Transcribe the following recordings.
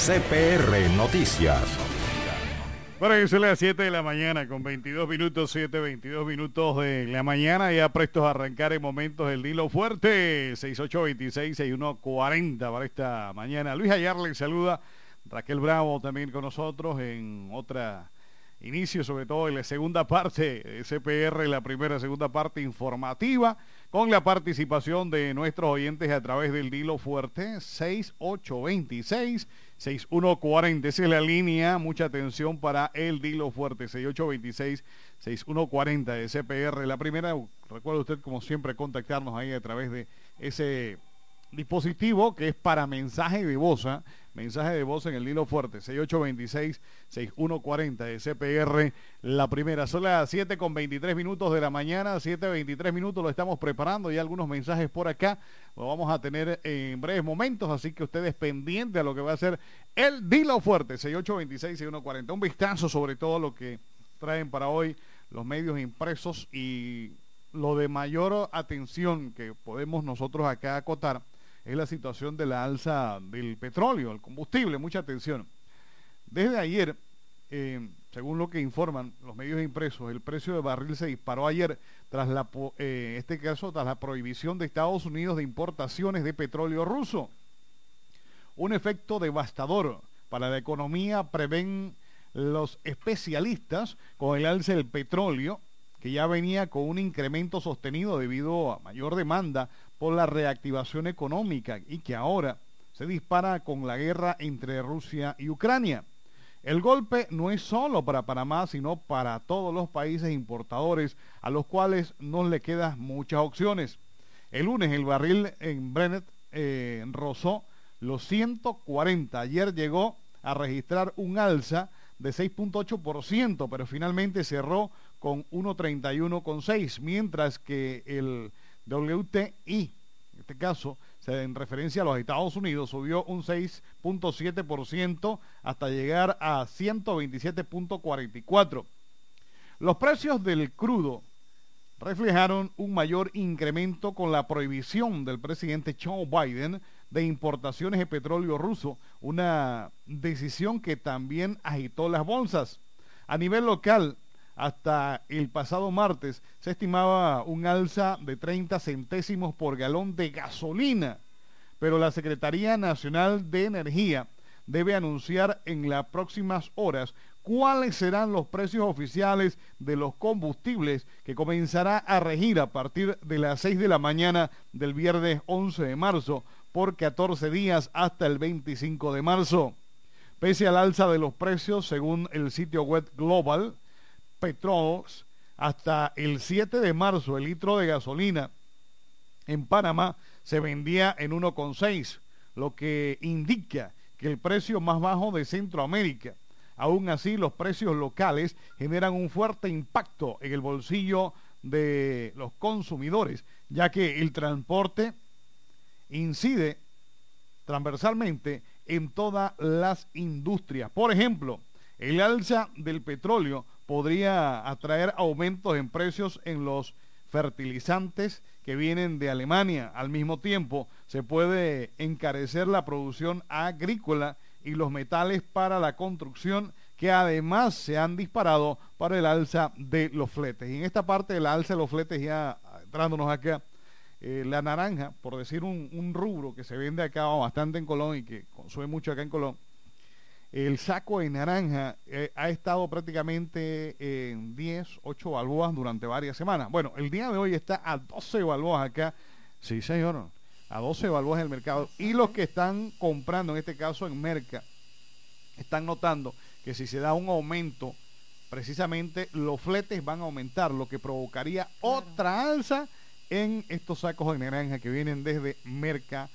CPR Noticias. Bueno, es las 7 de la mañana con 22 minutos, 7, 22 minutos de la mañana, ya prestos a arrancar en momentos el Dilo Fuerte, 6826-6140 para esta mañana. Luis Ayar le saluda, Raquel Bravo también con nosotros en otra inicio, sobre todo en la segunda parte de CPR, la primera segunda parte informativa, con la participación de nuestros oyentes a través del Dilo Fuerte, 6826 6140. Esa es la línea. Mucha atención para el Dilo Fuerte. 6826-6140 de CPR. La primera, recuerda usted como siempre contactarnos ahí a través de ese dispositivo que es para mensaje de voz. Mensaje de voz en el hilo fuerte, 6826-6140 de CPR, la primera. Son las 7 con 23 minutos de la mañana, 7.23 minutos lo estamos preparando, y algunos mensajes por acá, lo vamos a tener en breves momentos, así que ustedes pendientes a lo que va a ser el Dilo Fuerte, 6826-6140. Un vistazo sobre todo lo que traen para hoy los medios impresos y lo de mayor atención que podemos nosotros acá acotar es la situación de la alza del petróleo, el combustible. Mucha atención. Desde ayer, eh, según lo que informan los medios impresos, el precio del barril se disparó ayer tras eh, este caso, tras la prohibición de Estados Unidos de importaciones de petróleo ruso. Un efecto devastador para la economía prevén los especialistas con el alza del petróleo, que ya venía con un incremento sostenido debido a mayor demanda por la reactivación económica y que ahora se dispara con la guerra entre Rusia y Ucrania. El golpe no es solo para Panamá, sino para todos los países importadores a los cuales no le quedan muchas opciones. El lunes el barril en Brennett eh, rozó los 140. Ayer llegó a registrar un alza de 6.8%, pero finalmente cerró con 1.31,6, mientras que el WTI, en este caso, en referencia a los Estados Unidos, subió un 6.7% hasta llegar a 127.44. Los precios del crudo reflejaron un mayor incremento con la prohibición del presidente Joe Biden de importaciones de petróleo ruso, una decisión que también agitó las bolsas. A nivel local, hasta el pasado martes se estimaba un alza de 30 centésimos por galón de gasolina, pero la Secretaría Nacional de Energía debe anunciar en las próximas horas cuáles serán los precios oficiales de los combustibles que comenzará a regir a partir de las 6 de la mañana del viernes 11 de marzo por 14 días hasta el 25 de marzo. Pese al alza de los precios, según el sitio web Global, Petróleos, hasta el 7 de marzo el litro de gasolina en Panamá se vendía en 1,6, lo que indica que el precio más bajo de Centroamérica. Aún así, los precios locales generan un fuerte impacto en el bolsillo de los consumidores, ya que el transporte incide transversalmente en todas las industrias. Por ejemplo, el alza del petróleo podría atraer aumentos en precios en los fertilizantes que vienen de Alemania. Al mismo tiempo, se puede encarecer la producción agrícola y los metales para la construcción que además se han disparado para el alza de los fletes. Y en esta parte del alza de los fletes, ya entrándonos acá, eh, la naranja, por decir un, un, rubro que se vende acá bastante en Colón y que consume mucho acá en Colón, el saco de naranja eh, ha estado prácticamente en 10, 8 balboas durante varias semanas. Bueno, el día de hoy está a 12 balboas acá. Sí, señor. A 12 balboas en el mercado. Y los que están comprando, en este caso en Merca, están notando que si se da un aumento, precisamente los fletes van a aumentar, lo que provocaría otra alza en estos sacos de naranja que vienen desde Merca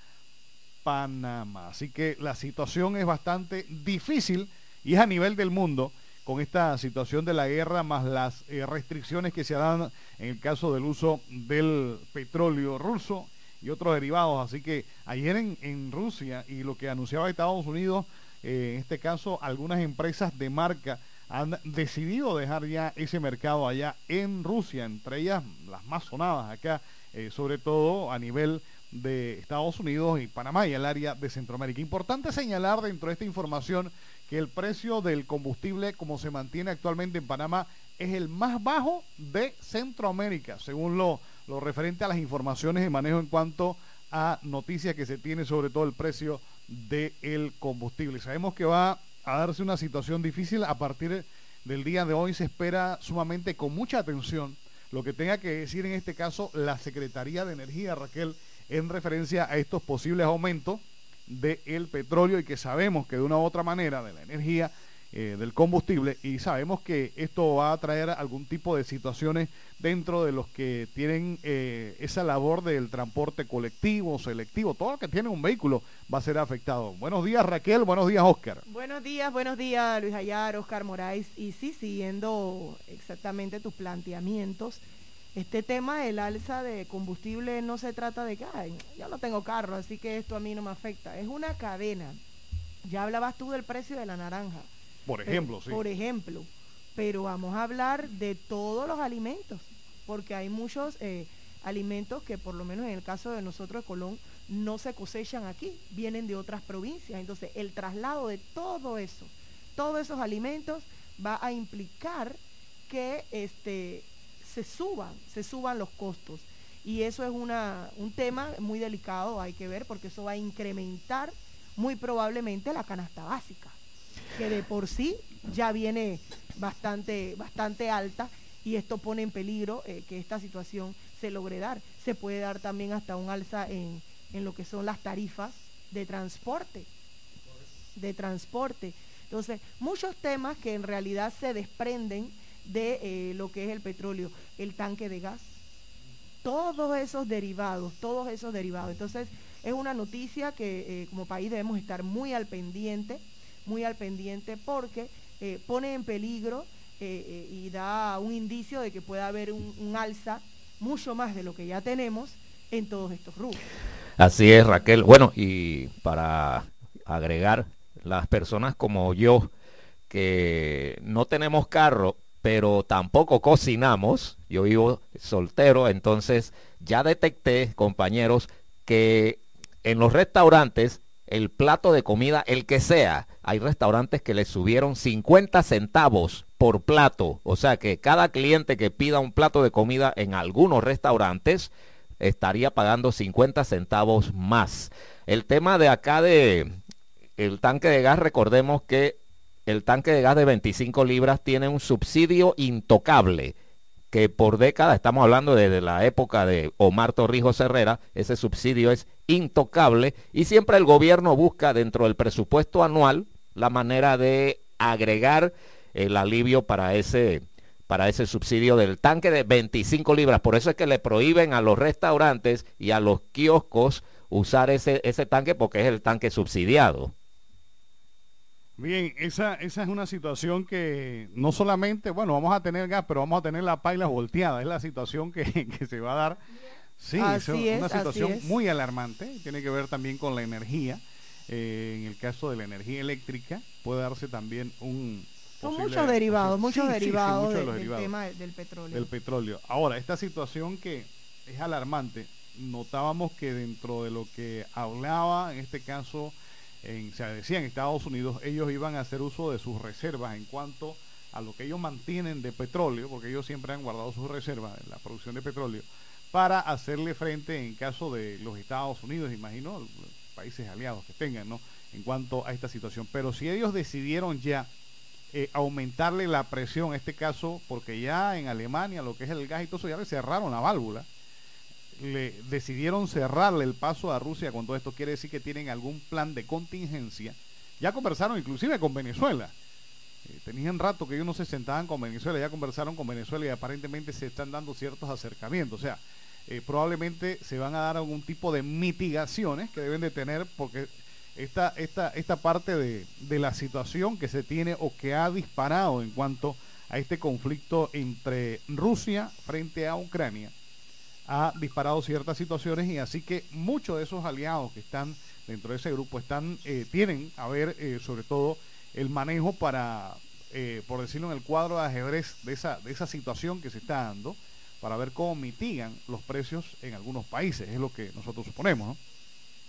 Panamá. Así que la situación es bastante difícil y es a nivel del mundo con esta situación de la guerra más las eh, restricciones que se dan en el caso del uso del petróleo ruso y otros derivados. Así que ayer en, Rusia y lo que anunciaba Estados Unidos, eh, en este caso algunas empresas de marca han decidido dejar ya ese mercado allá en Rusia, entre ellas las más sonadas acá, eh, sobre todo a nivel de Estados Unidos y Panamá y el área de Centroamérica. Importante señalar dentro de esta información que el precio del combustible como se mantiene actualmente en Panamá es el más bajo de Centroamérica, según lo, lo referente a las informaciones de manejo en cuanto a noticias que se tiene sobre todo el precio del combustible. Sabemos que va a darse una situación difícil a partir del día de hoy. Se espera sumamente con mucha atención lo que tenga que decir en este caso la Secretaría de Energía, Raquel, en referencia a estos posibles aumentos del petróleo y que sabemos que de una u otra manera de la energía eh, del combustible y sabemos que esto va a traer algún tipo de situaciones dentro de los que tienen eh, esa labor del transporte colectivo, selectivo, todo lo que tiene un vehículo va a ser afectado. Buenos días Raquel, buenos días Oscar. Buenos días, buenos días Luis Ayar, Oscar Moraes y sí, siguiendo exactamente tus planteamientos. Este tema del alza de combustible no se trata de que, Ay, yo no tengo carro, así que esto a mí no me afecta. Es una cadena. Ya hablabas tú del precio de la naranja. Por ejemplo, sí. Por ejemplo, pero vamos a hablar de todos los alimentos, porque hay muchos eh, alimentos que por lo menos en el caso de nosotros de Colón no se cosechan aquí, vienen de otras provincias. Entonces, el traslado de todo eso, todos esos alimentos va a implicar que este, se suban, se suban los costos. Y eso es una, un tema muy delicado, hay que ver, porque eso va a incrementar muy probablemente la canasta básica que de por sí ya viene bastante, bastante alta y esto pone en peligro eh, que esta situación se logre dar. Se puede dar también hasta un alza en, lo que son las tarifas de transporte, de transporte. Entonces, muchos temas que en realidad se desprenden de eh, lo que es el petróleo, el tanque de gas, todos esos derivados, todos esos derivados. Entonces, es una noticia que eh, como país debemos estar muy al pendiente muy al pendiente porque eh, pone en peligro y da un indicio de que puede haber un, alza mucho más de lo que ya tenemos en todos estos rubros. Así es, Raquel. Bueno, y para agregar, las personas como yo, que no tenemos carro, pero tampoco cocinamos, yo vivo soltero, entonces ya detecté, compañeros, que en los restaurantes el plato de comida, el que sea. Hay restaurantes que le subieron 50 centavos por plato. O sea que cada cliente que pida un plato de comida en algunos restaurantes estaría pagando 50 centavos más. El tema de acá de el tanque de gas, recordemos que el tanque de gas de 25 libras tiene un subsidio intocable que por décadas, estamos hablando desde la época de Omar Torrijos Herrera, ese subsidio es intocable y siempre el gobierno busca dentro del presupuesto anual la manera de agregar el alivio para ese para ese subsidio del tanque de 25 libras. Por eso es que le prohíben a los restaurantes y a los kioscos usar ese, ese tanque porque es el tanque subsidiado. Bien, esa, esa es una situación que no solamente, bueno, vamos a tener gas, pero vamos a tener la paila volteada. Es la situación que, se va a dar. Sí, es una situación muy alarmante. Tiene que ver también con la energía. Eh, en el caso de la energía eléctrica, puede darse también un. Son muchos derivados, muchos derivados, del tema del petróleo. Del petróleo. Ahora, esta situación que es alarmante, notábamos que dentro de lo que hablaba, en este caso, se decía en Estados Unidos, ellos iban a hacer uso de sus reservas en cuanto a lo que ellos mantienen de petróleo, porque ellos siempre han guardado sus reservas en la producción de petróleo, para hacerle frente en caso de los Estados Unidos, imagino, países aliados que tengan, ¿no? En cuanto a esta situación. Pero si ellos decidieron ya eh, aumentarle la presión, en este caso, porque ya en Alemania lo que es el gas y todo eso, ya le cerraron la válvula, le decidieron cerrarle el paso a Rusia con todo esto, quiere decir que tienen algún plan de contingencia. Ya conversaron inclusive con Venezuela. Eh, tenían rato que ellos no se sentaban con Venezuela, ya conversaron con Venezuela y aparentemente se están dando ciertos acercamientos. O sea, eh, probablemente se van a dar algún tipo de mitigaciones que deben de tener porque esta, esta, esta parte de, de la situación que se tiene o que ha disparado en cuanto a este conflicto entre Rusia frente a Ucrania ha disparado ciertas situaciones y así que muchos de esos aliados que están dentro de ese grupo están eh, tienen a ver eh, sobre todo el manejo para eh, por decirlo en el cuadro de ajedrez de esa de esa situación que se está dando para ver cómo mitigan los precios en algunos países, es lo que nosotros suponemos.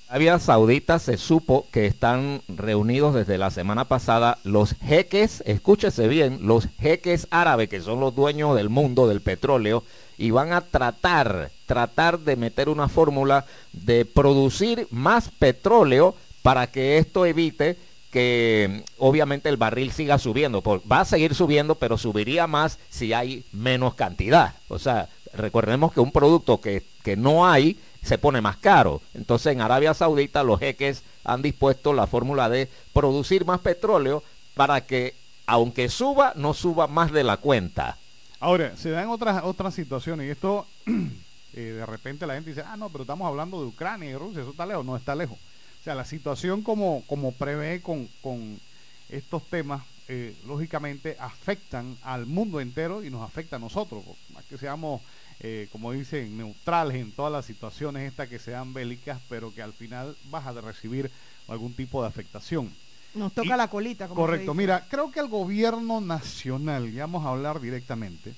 Arabia Saudita se supo que están reunidos desde la semana pasada los jeques, escúchese bien, los jeques árabes que son los dueños del mundo del petróleo y van a tratar, tratar de meter una fórmula de producir más petróleo para que esto evite que obviamente el barril siga subiendo. Va a seguir subiendo, pero subiría más si hay menos cantidad. O sea, recordemos que un producto que, que no hay se pone más caro. Entonces en Arabia Saudita los jeques han dispuesto la fórmula de producir más petróleo para que aunque suba, no suba más de la cuenta. Ahora, se dan otras, otras situaciones y esto eh, de repente la gente dice, ah, no, pero estamos hablando de Ucrania y Rusia, eso está lejos, no está lejos. O sea, la situación como, como prevé con, con estos temas, eh, lógicamente afectan al mundo entero y nos afecta a nosotros, más que seamos eh, como dicen, neutrales en todas las situaciones estas que sean bélicas, pero que al final vas a recibir algún tipo de afectación. Nos toca la colita. Como correcto, mira, creo que el gobierno nacional, ya vamos a hablar directamente,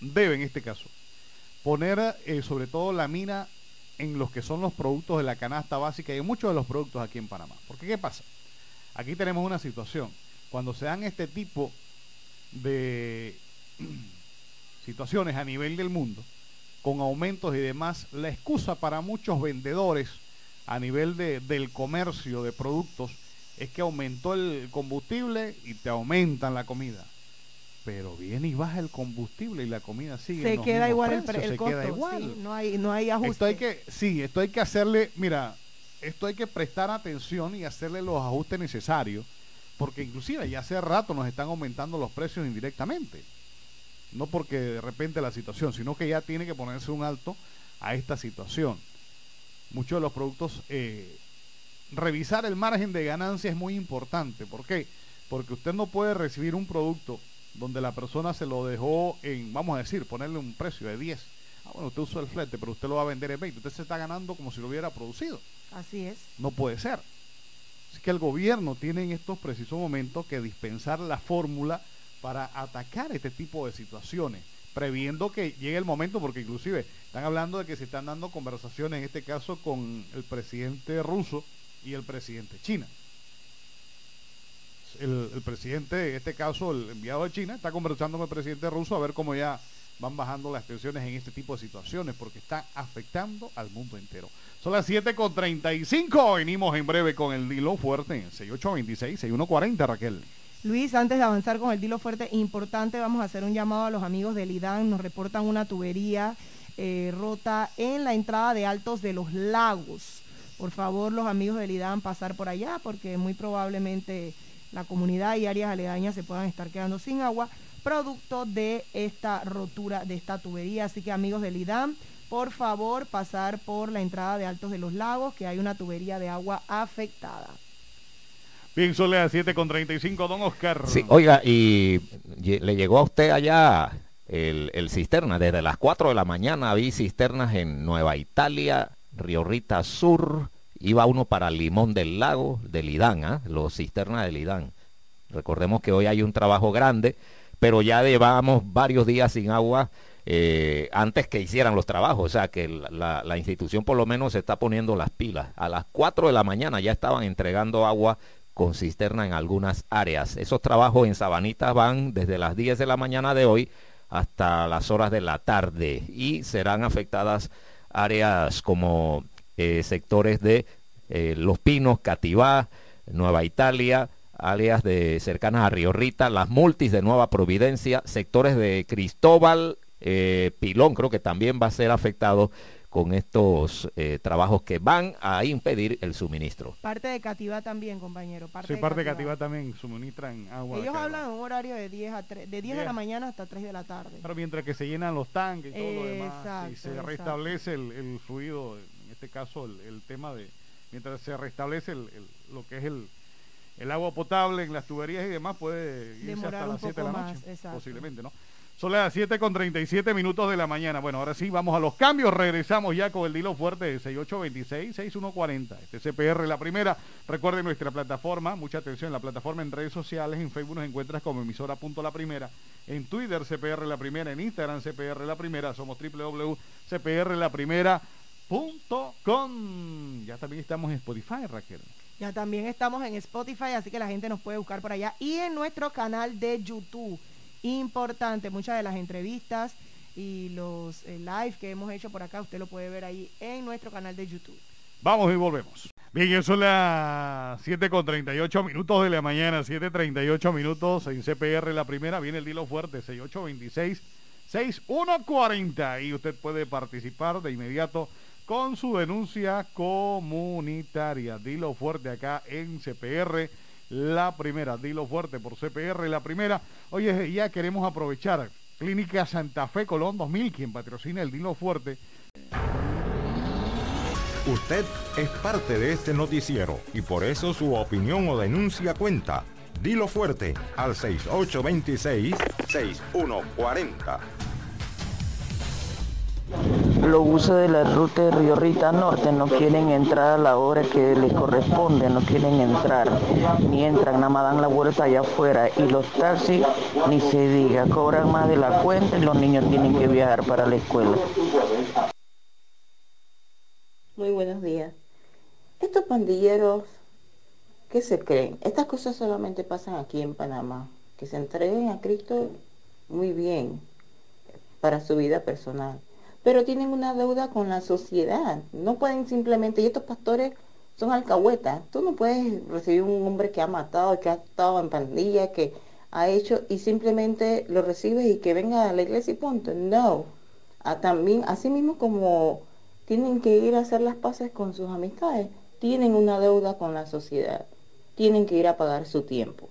debe en este caso poner eh, sobre todo la mina en los que son los productos de la canasta básica y en muchos de los productos aquí en Panamá. Porque ¿qué pasa? Aquí tenemos una situación. Cuando se dan este tipo de situaciones a nivel del mundo, con aumentos y demás, la excusa para muchos vendedores a nivel de, del comercio de productos es que aumentó el combustible y te aumentan la comida. Pero viene y baja el combustible y la comida sigue. Se queda igual el, se Queda igual. no hay, no hay ajuste. Esto hay que, sí, esto hay que hacerle, mira, esto hay que prestar atención y hacerle los ajustes necesarios, porque inclusive ya hace rato nos están aumentando los precios indirectamente no porque de repente la situación, sino que ya tiene que ponerse un alto a esta situación. Muchos de los productos, eh, revisar el margen de ganancia es muy importante. ¿Por qué? Porque usted no puede recibir un producto donde la persona se lo dejó en, vamos a decir, ponerle un precio de 10. Ah, bueno, usted usó el flete, pero usted lo va a vender en 20. Usted se está ganando como si lo hubiera producido. Así es. No puede ser. Así que el gobierno tiene en estos precisos momentos que dispensar la fórmula para atacar este tipo de situaciones, previendo que llegue el momento, porque inclusive están hablando de que se están dando conversaciones, en este caso, con el presidente ruso y el presidente china. El, presidente, en este caso, el enviado de China, está conversando con el presidente ruso a ver cómo ya van bajando las tensiones en este tipo de situaciones, porque está afectando al mundo entero. Son las 7.35, venimos en breve con el hilo fuerte en 6826, 6140, Raquel. Luis, antes de avanzar con el dilo fuerte, importante, vamos a hacer un llamado a los amigos del IDAN. Nos reportan una tubería eh, rota en la entrada de Altos de los Lagos. Por favor, los amigos del IDAN, pasar por allá porque muy probablemente la comunidad y áreas aledañas se puedan estar quedando sin agua producto de esta rotura de esta tubería. Así que amigos del IDAN, por favor, pasar por la entrada de Altos de los Lagos, que hay una tubería de agua afectada. Bien, son las 7 con 35, don Oscar. Sí, oiga, y le llegó a usted allá el, cisterna. Desde las 4 de la mañana vi cisternas en Nueva Italia, Río Rita Sur. Iba uno para Limón del Lago, del Lidán, ¿ah? los cisternas del Lidán. Recordemos que hoy hay un trabajo grande, pero ya llevamos varios días sin agua eh, antes que hicieran los trabajos. O sea que la, la, institución por lo menos se está poniendo las pilas. A las 4 de la mañana ya estaban entregando agua con cisterna en algunas áreas. Esos trabajos en Sabanita van desde las 10 de la mañana de hoy hasta las horas de la tarde y serán afectadas áreas como eh, sectores de eh, Los Pinos, Cativá, Nueva Italia, áreas de cercanas a Río Rita, las multis de Nueva Providencia, sectores de Cristóbal, eh, Pilón creo que también va a ser afectado con estos eh, trabajos que van a impedir el suministro. Parte de Cativa también, compañero. Parte sí, de parte de Cativa también suministran agua. Ellos hablan en un horario de 10 a 3, de 10 de la mañana hasta 3 de la tarde. Pero mientras que se llenan los tanques y todo lo demás, y se restablece el, fluido, en este caso el, tema de, mientras se restablece lo que es el, el agua potable en las tuberías y demás puede irse Demorar hasta las 7 de la noche, más, exacto. posiblemente, ¿no? Son las 7 con 37 minutos de la mañana. Bueno, ahora sí, vamos a los cambios. Regresamos ya con el Dilo Fuerte de 6826-6140. Este CPR, la primera. Recuerden nuestra plataforma, mucha atención, la plataforma en redes sociales, en Facebook nos encuentras como emisora punto la primera, en Twitter CPR la primera, en Instagram CPR la primera, somos www.cprlaprimera.com. Ya también estamos en Spotify, Raquel. Ya también estamos en Spotify, así que la gente nos puede buscar por allá. Y en nuestro canal de YouTube. Importante, muchas de las entrevistas y los eh, live que hemos hecho por acá, usted lo puede ver ahí en nuestro canal de YouTube. Vamos y volvemos. Bien, es las 7 con 38 minutos de la mañana, 7.38 minutos en CPR la primera, viene el dilo fuerte, 6826 6140 y usted puede participar de inmediato con su denuncia comunitaria. Dilo fuerte acá en CPR la primera, dilo fuerte por CPR la primera. Oye, ya queremos aprovechar Clínica Santa Fe Colón 2000, quien patrocina el Dilo Fuerte. Usted es parte de este noticiero y por eso su opinión o denuncia cuenta. Dilo fuerte al 6826-6140. Los buses de la ruta de Río Rita Norte no quieren entrar a la hora que les corresponde, no quieren entrar, ni entran, nada más dan la vuelta allá afuera. Y los taxis, ni se diga, cobran más de la cuenta y los niños tienen que viajar para la escuela. Muy buenos días. Estos pandilleros, ¿qué se creen? Estas cosas solamente pasan aquí en Panamá. Que se entreguen a Cristo muy bien para su vida personal. Pero tienen una deuda con la sociedad. No pueden simplemente, y estos pastores son alcahuetas. Tú no puedes recibir un hombre que ha matado, que ha estado en pandilla, que ha hecho, y simplemente lo recibes y que venga a la iglesia y punto. No. También, así mismo como tienen que ir a hacer las paces con sus amistades, tienen una deuda con la sociedad, tienen que ir a pagar su tiempo.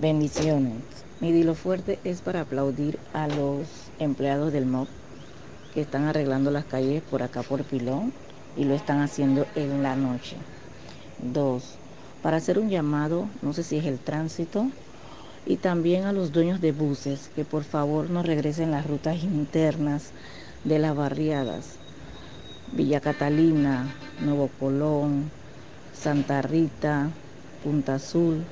Bendiciones. Mi dilo fuerte es para aplaudir a los empleados del MOP que están arreglando las calles por acá por Pilón y lo están haciendo en la noche. Dos, para hacer un llamado, no sé si es el tránsito, y también a los dueños de buses que por favor nos regresen las rutas internas de las barriadas. Villa Catalina, Nuevo Colón, Santa Rita, Punta Azul.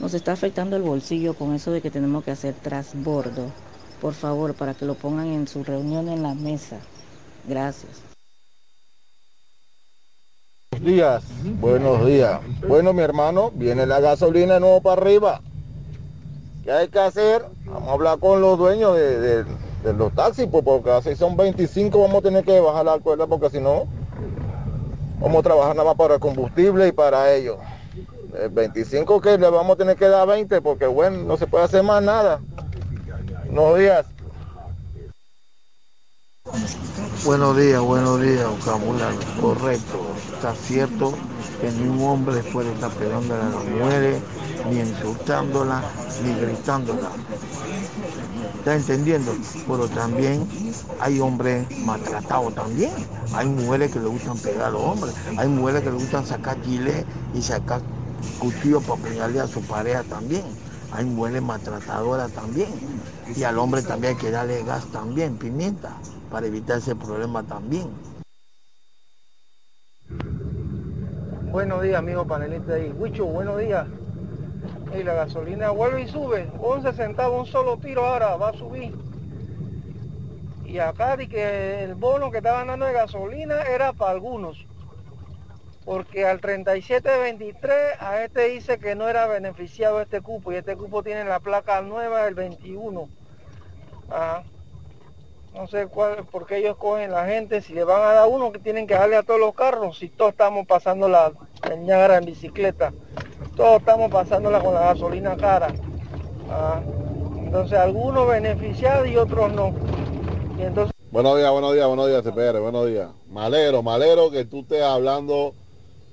Nos está afectando el bolsillo con eso de que tenemos que hacer trasbordo. Por favor, para que lo pongan en su reunión en la mesa. Gracias. Buenos días, buenos días. Bueno, mi hermano, viene la gasolina de nuevo para arriba. ¿Qué hay que hacer? Vamos a hablar con los dueños de, los taxis, pues porque así son 25, vamos a tener que bajar la cuerda porque si no, vamos a trabajar nada más para el combustible y para ellos. El 25 que le vamos a tener que dar 20 porque bueno, no se puede hacer más nada. Buenos días. Buenos días, buenos días, vocabulario. Correcto, está cierto que ni un hombre puede estar pegando a la mujer, ni insultándola, ni gritándola. ¿Está entendiendo? Pero también hay hombres maltratados también. Hay mujeres que le gustan pegar a los hombres. Hay mujeres que le gustan sacar chile y sacar cuchillo para pegarle a su pareja también. Hay mujeres maltratadoras también. Y al hombre también hay que darle gas también, pimienta, para evitar ese problema también. Buenos días, amigo panelista ahí. Huicho, buenos días. Y la gasolina vuelve y sube. 11 centavos un solo tiro ahora, va a subir. Y acá di que el bono que estaban dando de gasolina era para algunos. Porque al 3723 a este dice que no era beneficiado este cupo y este cupo tiene la placa nueva del 21. Ajá. No sé cuál, por qué ellos cogen la gente, si le van a dar uno que tienen que darle a todos los carros, si todos estamos pasando la ñara en bicicleta, todos estamos pasándola con la gasolina cara. Entonces algunos beneficiados y otros no. Y entonces Buenos días, buenos días, buenos días, CPR, buenos días. Malero, malero que tú estés hablando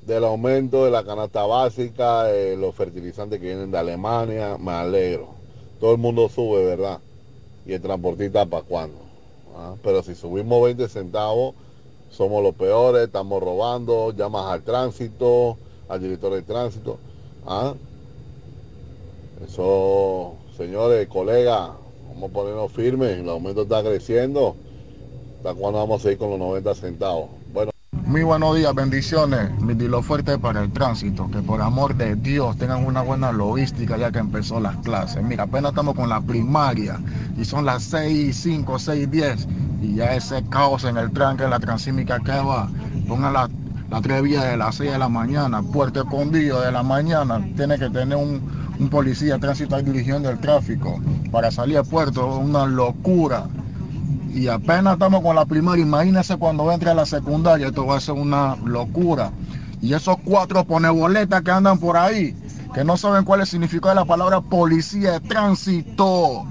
del aumento de la canasta básica, eh, los fertilizantes que vienen de Alemania, me alegro. Todo el mundo sube, ¿verdad? Y el transportista para cuándo. Ah, Pero si subimos 20 centavos, somos los peores, estamos robando, llamas al tránsito, al director de tránsito. ¿ah? Eso, señores, colegas, vamos a ponernos firmes, el aumento está creciendo. ¿Hasta cuándo vamos a ir con los 90 centavos? Muy buenos días, bendiciones. Mi dilo fuerte para el tránsito. Que por amor de Dios tengan una buena logística ya que empezó las clases. Mira, apenas estamos con la primaria y son las 6, 5, 6, 10 y ya ese caos en el tranque, la transímica que va. Pongan la, la tres vías de las 6 de la mañana, Puerto Escondido de la mañana. Tiene que tener un, un policía de tránsito dirigiendo el tráfico para salir al puerto. Una locura y apenas estamos con la primaria, imagínense cuando entre a la secundaria, esto va a ser una locura. Y esos cuatro poneboletas que andan por ahí, que no saben cuál es el significado de la palabra policía de tránsito.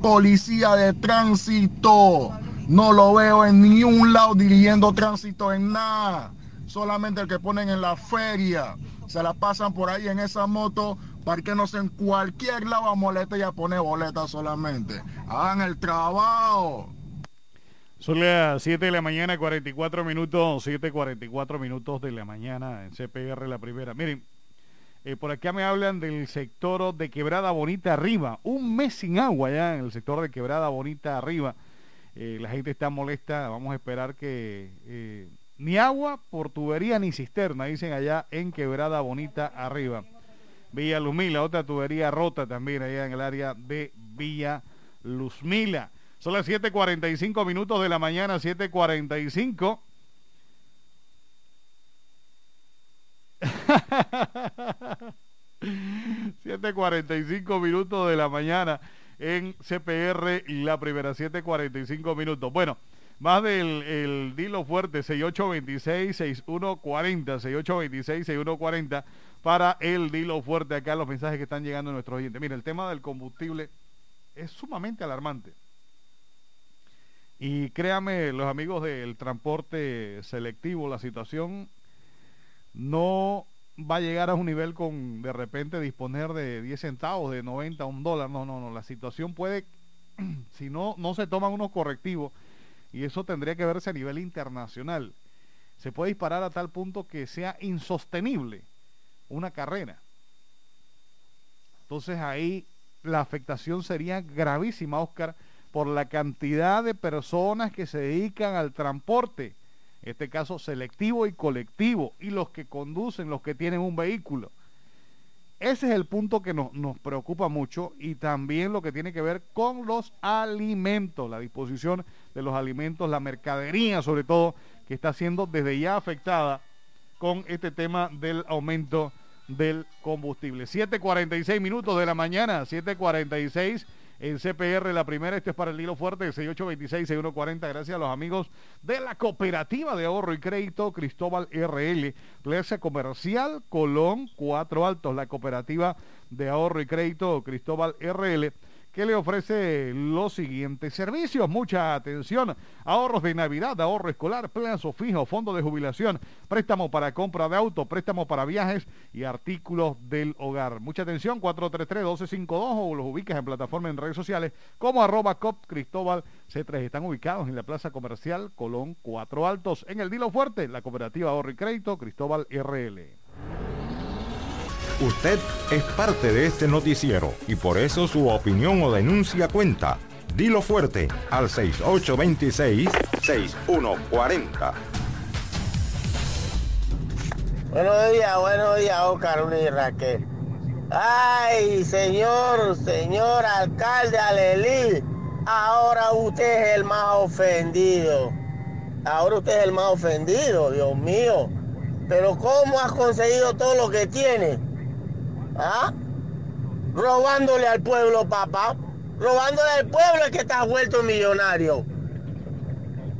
Policía de tránsito. No lo veo en ningún lado dirigiendo tránsito en nada. Solamente el que ponen en la feria. Se la pasan por ahí en esa moto parquenos en cualquier lado a molestar y a poner boletas solamente. Hagan el trabajo. Son las 7 de la mañana, 44 minutos, 7.44 minutos de la mañana en CPR la primera. Miren, eh, por acá me hablan del sector de Quebrada Bonita Arriba. Un mes sin agua ya en el sector de Quebrada Bonita Arriba. Eh, la gente está molesta. Vamos a esperar que eh, ni agua por tubería ni cisterna, dicen allá en Quebrada Bonita Arriba. Villa Luzmila, otra tubería rota también allá en el área de Villa Luzmila. Son las 7:45 minutos de la mañana, 7:45. ...7.45 minutos de la mañana en CPR la primera 7.45 minutos. Bueno, más del el dilo fuerte 6826-6140, 6826-6140 para el dilo fuerte acá los mensajes que están llegando a nuestros oyentes. Mira, el tema del combustible es sumamente alarmante. Y créame, los amigos del transporte selectivo, la situación no va a llegar a un nivel con de repente disponer de 10 centavos, de 90 a un dólar. No, no, no. La situación puede, si no, no se toman unos correctivos, y eso tendría que verse a nivel internacional, se puede disparar a tal punto que sea insostenible una carrera. Entonces ahí la afectación sería gravísima, Oscar por la cantidad de personas que se dedican al transporte, en este caso selectivo y colectivo, y los que conducen, los que tienen un vehículo. Ese es el punto que nos, nos, preocupa mucho y también lo que tiene que ver con los alimentos, la disposición de los alimentos, la mercadería sobre todo, que está siendo desde ya afectada con este tema del aumento del combustible. 7.46 minutos de la mañana, 7.46 en CPR. La primera, este es para el hilo fuerte, 6826-6140. Gracias a los amigos de la Cooperativa de Ahorro y Crédito Cristóbal RL. Plaza Comercial Colón, Cuatro Altos. La Cooperativa de Ahorro y Crédito Cristóbal RL que le ofrece los siguientes servicios. Mucha atención. Ahorros de Navidad, ahorro escolar, plazo fijo, fondo de jubilación, préstamo para compra de auto, préstamo para viajes y artículos del hogar. Mucha atención, 433-1252 o los ubicas en plataforma en redes sociales como arroba cop Cristóbal C3. Están ubicados en la Plaza Comercial Colón Cuatro Altos, en el Dilo Fuerte, la Cooperativa Ahorro y Crédito Cristóbal RL. Usted es parte de este noticiero y por eso su opinión o denuncia cuenta. Dilo fuerte al 6826-6140. Buenos días, buenos días, Oscar Raquel. Ay, señor, señor alcalde Alelí, ahora usted es el más ofendido. Ahora usted es el más ofendido, Dios mío. Pero ¿cómo has conseguido todo lo que tiene? ¿Ah? Robándole al pueblo, papá. Robándole al pueblo es que estás vuelto millonario.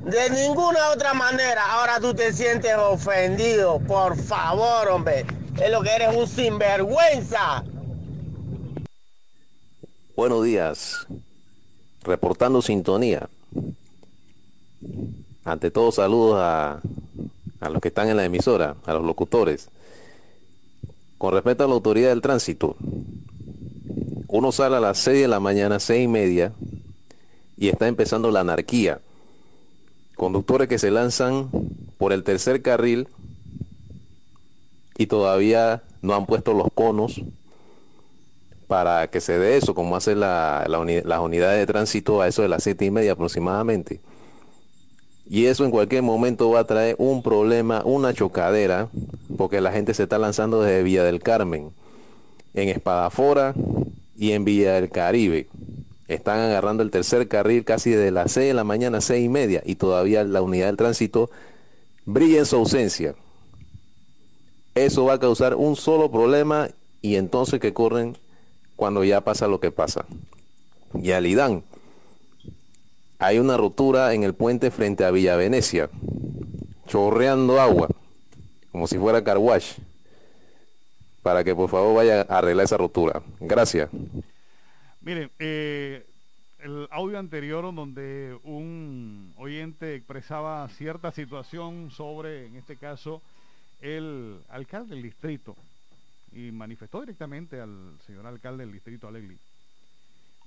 De ninguna otra manera. Ahora tú te sientes ofendido. Por favor, hombre. Es lo que eres un sinvergüenza. Buenos días. Reportando sintonía. Ante todo, saludos a, a los que están en la emisora, a los locutores. Con respecto a la autoridad del tránsito, uno sale a las 6 de la mañana, seis y media, y está empezando la anarquía. Conductores que se lanzan por el tercer carril y todavía no han puesto los conos para que se dé eso, como hacen la, las unidades de tránsito a eso de las siete y media aproximadamente. Y eso en cualquier momento va a traer un problema, una chocadera, porque la gente se está lanzando desde Villa del Carmen, en Espadafora y en Villa del Caribe. Están agarrando el tercer carril casi de las 6 de la mañana, seis y media, y todavía la unidad del tránsito brilla en su ausencia. Eso va a causar un solo problema y entonces que corren cuando ya pasa lo que pasa. Y Alidán, hay una rotura en el puente frente a Villa Venecia, chorreando agua, como si fuera carwash, para que por favor vaya a arreglar esa rotura. Gracias. Miren, eh, el audio anterior donde un oyente expresaba cierta situación sobre, en este caso, el alcalde del distrito y manifestó directamente al señor alcalde del distrito Alegli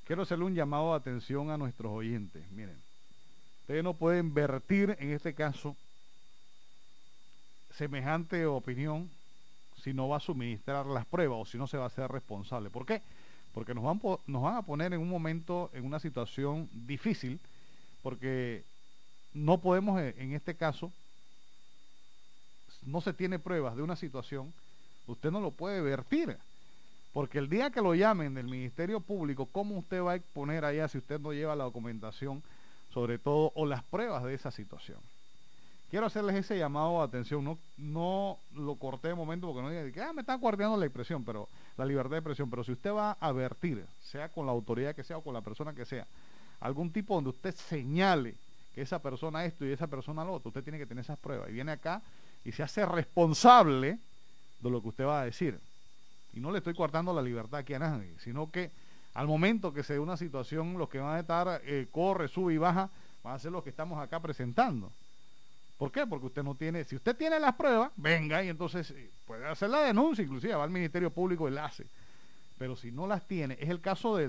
quiero hacerle un llamado de atención a nuestros oyentes. Miren, ustedes no pueden vertir en este caso semejante opinión si no va a suministrar las pruebas o si no se va a ser responsable. ¿Por qué? Porque nos van, nos van a poner en un momento, en una situación difícil, porque no podemos, eh, en este caso, no se tiene pruebas de una situación, usted no lo puede vertir. Porque el día que lo llamen del Ministerio Público, ¿cómo usted va a exponer allá si usted no lleva la documentación, sobre todo, o las pruebas de esa situación? Quiero hacerles ese llamado de atención, no, no lo corté de momento porque no diga que ah, me está guardando la expresión, pero la libertad de expresión, pero si usted va a advertir, sea con la autoridad que sea o con la persona que sea, algún tipo donde usted señale que esa persona esto y esa persona lo otro, usted tiene que tener esas pruebas y viene acá y se hace responsable de lo que usted va a decir. Y no le estoy cortando la libertad aquí a nadie, sino que al momento que se dé una situación, los que van a estar, eh, corre, sube y baja, van a ser los que estamos acá presentando. ¿Por qué? Porque usted no tiene, si usted tiene las pruebas, venga y entonces eh, puede hacer la denuncia, inclusive va al Ministerio Público y la hace. Pero si no las tiene, es el caso de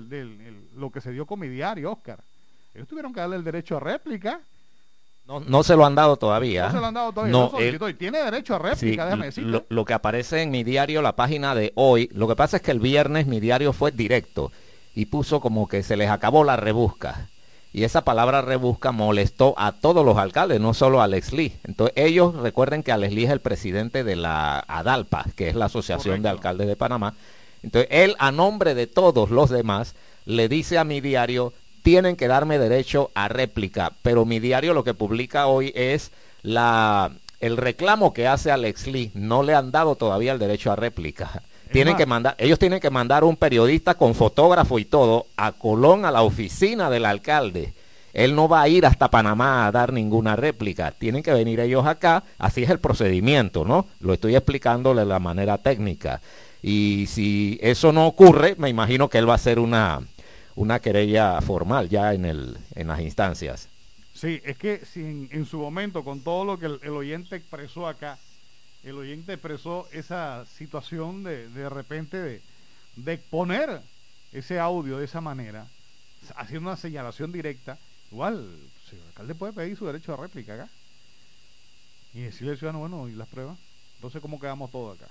lo que se dio con mi diario, Oscar. Ellos tuvieron que darle el derecho a réplica no, se lo han dado todavía. No se lo han dado todavía. No, tiene derecho a réplica, déjame. Lo, que aparece en mi diario, la página de hoy, lo que pasa es que el viernes mi diario fue directo y puso como que se les acabó la rebusca. Y esa palabra rebusca molestó a todos los alcaldes, no solo a Alex Lee. Entonces ellos recuerden que Alex Lee es el presidente de la ADALPA, que es la Asociación de Alcaldes de Panamá. Entonces él, a nombre de todos los demás, le dice a mi diario, tienen que darme derecho a réplica. Pero mi diario lo que publica hoy es la, el reclamo que hace Alex Lee. No le han dado todavía el derecho a réplica. Tienen que mandar, ellos tienen que mandar un periodista con fotógrafo y todo a Colón, a la oficina del alcalde. Él no va a ir hasta Panamá a dar ninguna réplica. Tienen que venir ellos acá. Así es el procedimiento, ¿no? Lo estoy explicando de la manera técnica. Y si eso no ocurre, me imagino que él va a hacer una, una querella formal ya en, el, en las instancias. Sí, es que si en, su momento, con todo lo que el, oyente expresó acá, el oyente expresó esa situación de, de repente de, de exponer ese audio de esa manera, haciendo una señalación directa, igual, el alcalde puede pedir su derecho a réplica acá. Y decirle al ciudadano, bueno, ¿y las pruebas? Entonces, ¿cómo quedamos todos acá?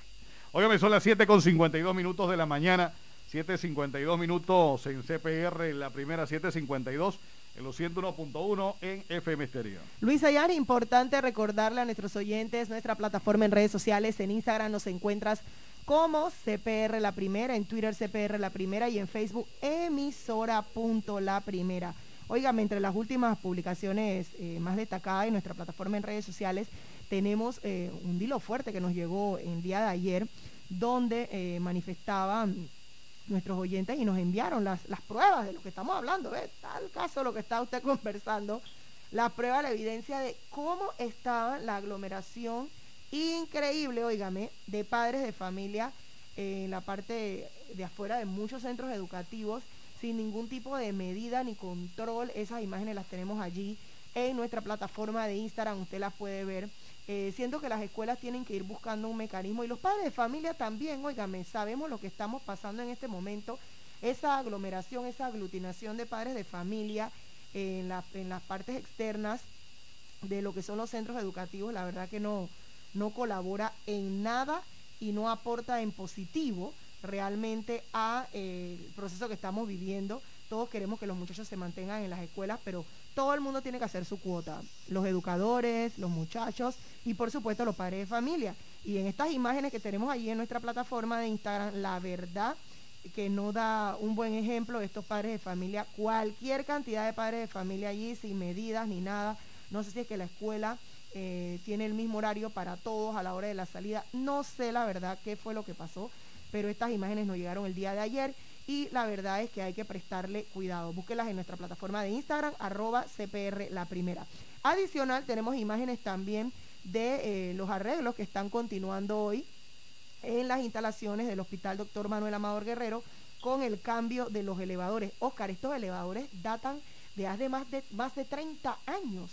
Óigame, son las 7 con 52 minutos de la mañana. 7.52 minutos en CPR, la primera 7.52 en los 101.1 en FM Exterior. Luis Ayar, importante recordarle a nuestros oyentes nuestra plataforma en redes sociales. En Instagram nos encuentras como CPR La Primera, en Twitter CPR La Primera y en Facebook emisora.la Primera. Óigame, entre las últimas publicaciones eh, más destacadas en nuestra plataforma en redes sociales, tenemos eh, un dilo fuerte que nos llegó el día de ayer, donde eh, manifestaban nuestros oyentes y nos enviaron las, pruebas de lo que estamos hablando, ¿ves? Tal caso lo que está usted conversando, la prueba, la evidencia de cómo estaba la aglomeración increíble, óigame, de padres de familia en la parte de, afuera de muchos centros educativos sin ningún tipo de medida ni control. Esas imágenes las tenemos allí en nuestra plataforma de Instagram, usted las puede ver. Eh, siento que las escuelas tienen que ir buscando un mecanismo y los padres de familia también, óigame, sabemos lo que estamos pasando en este momento, esa aglomeración, esa aglutinación de padres de familia en, las partes externas de lo que son los centros educativos, la verdad que no, no colabora en nada y no aporta en positivo realmente a eh, el proceso que estamos viviendo. Todos queremos que los muchachos se mantengan en las escuelas, pero todo el mundo tiene que hacer su cuota. Los educadores, los muchachos y por supuesto los padres de familia. Y en estas imágenes que tenemos allí en nuestra plataforma de Instagram, la verdad que no da un buen ejemplo de estos padres de familia. Cualquier cantidad de padres de familia allí sin medidas ni nada. No sé si es que la escuela eh, tiene el mismo horario para todos a la hora de la salida. No sé la verdad qué fue lo que pasó, pero estas imágenes nos llegaron el día de ayer y la verdad es que hay que prestarle cuidado. Búsquelas en nuestra plataforma de Instagram, arroba CPR la primera. Adicional, tenemos imágenes también de eh, los arreglos que están continuando hoy en las instalaciones del Hospital Doctor Manuel Amador Guerrero con el cambio de los elevadores. Oscar, estos elevadores datan de hace más de, más de 30 años.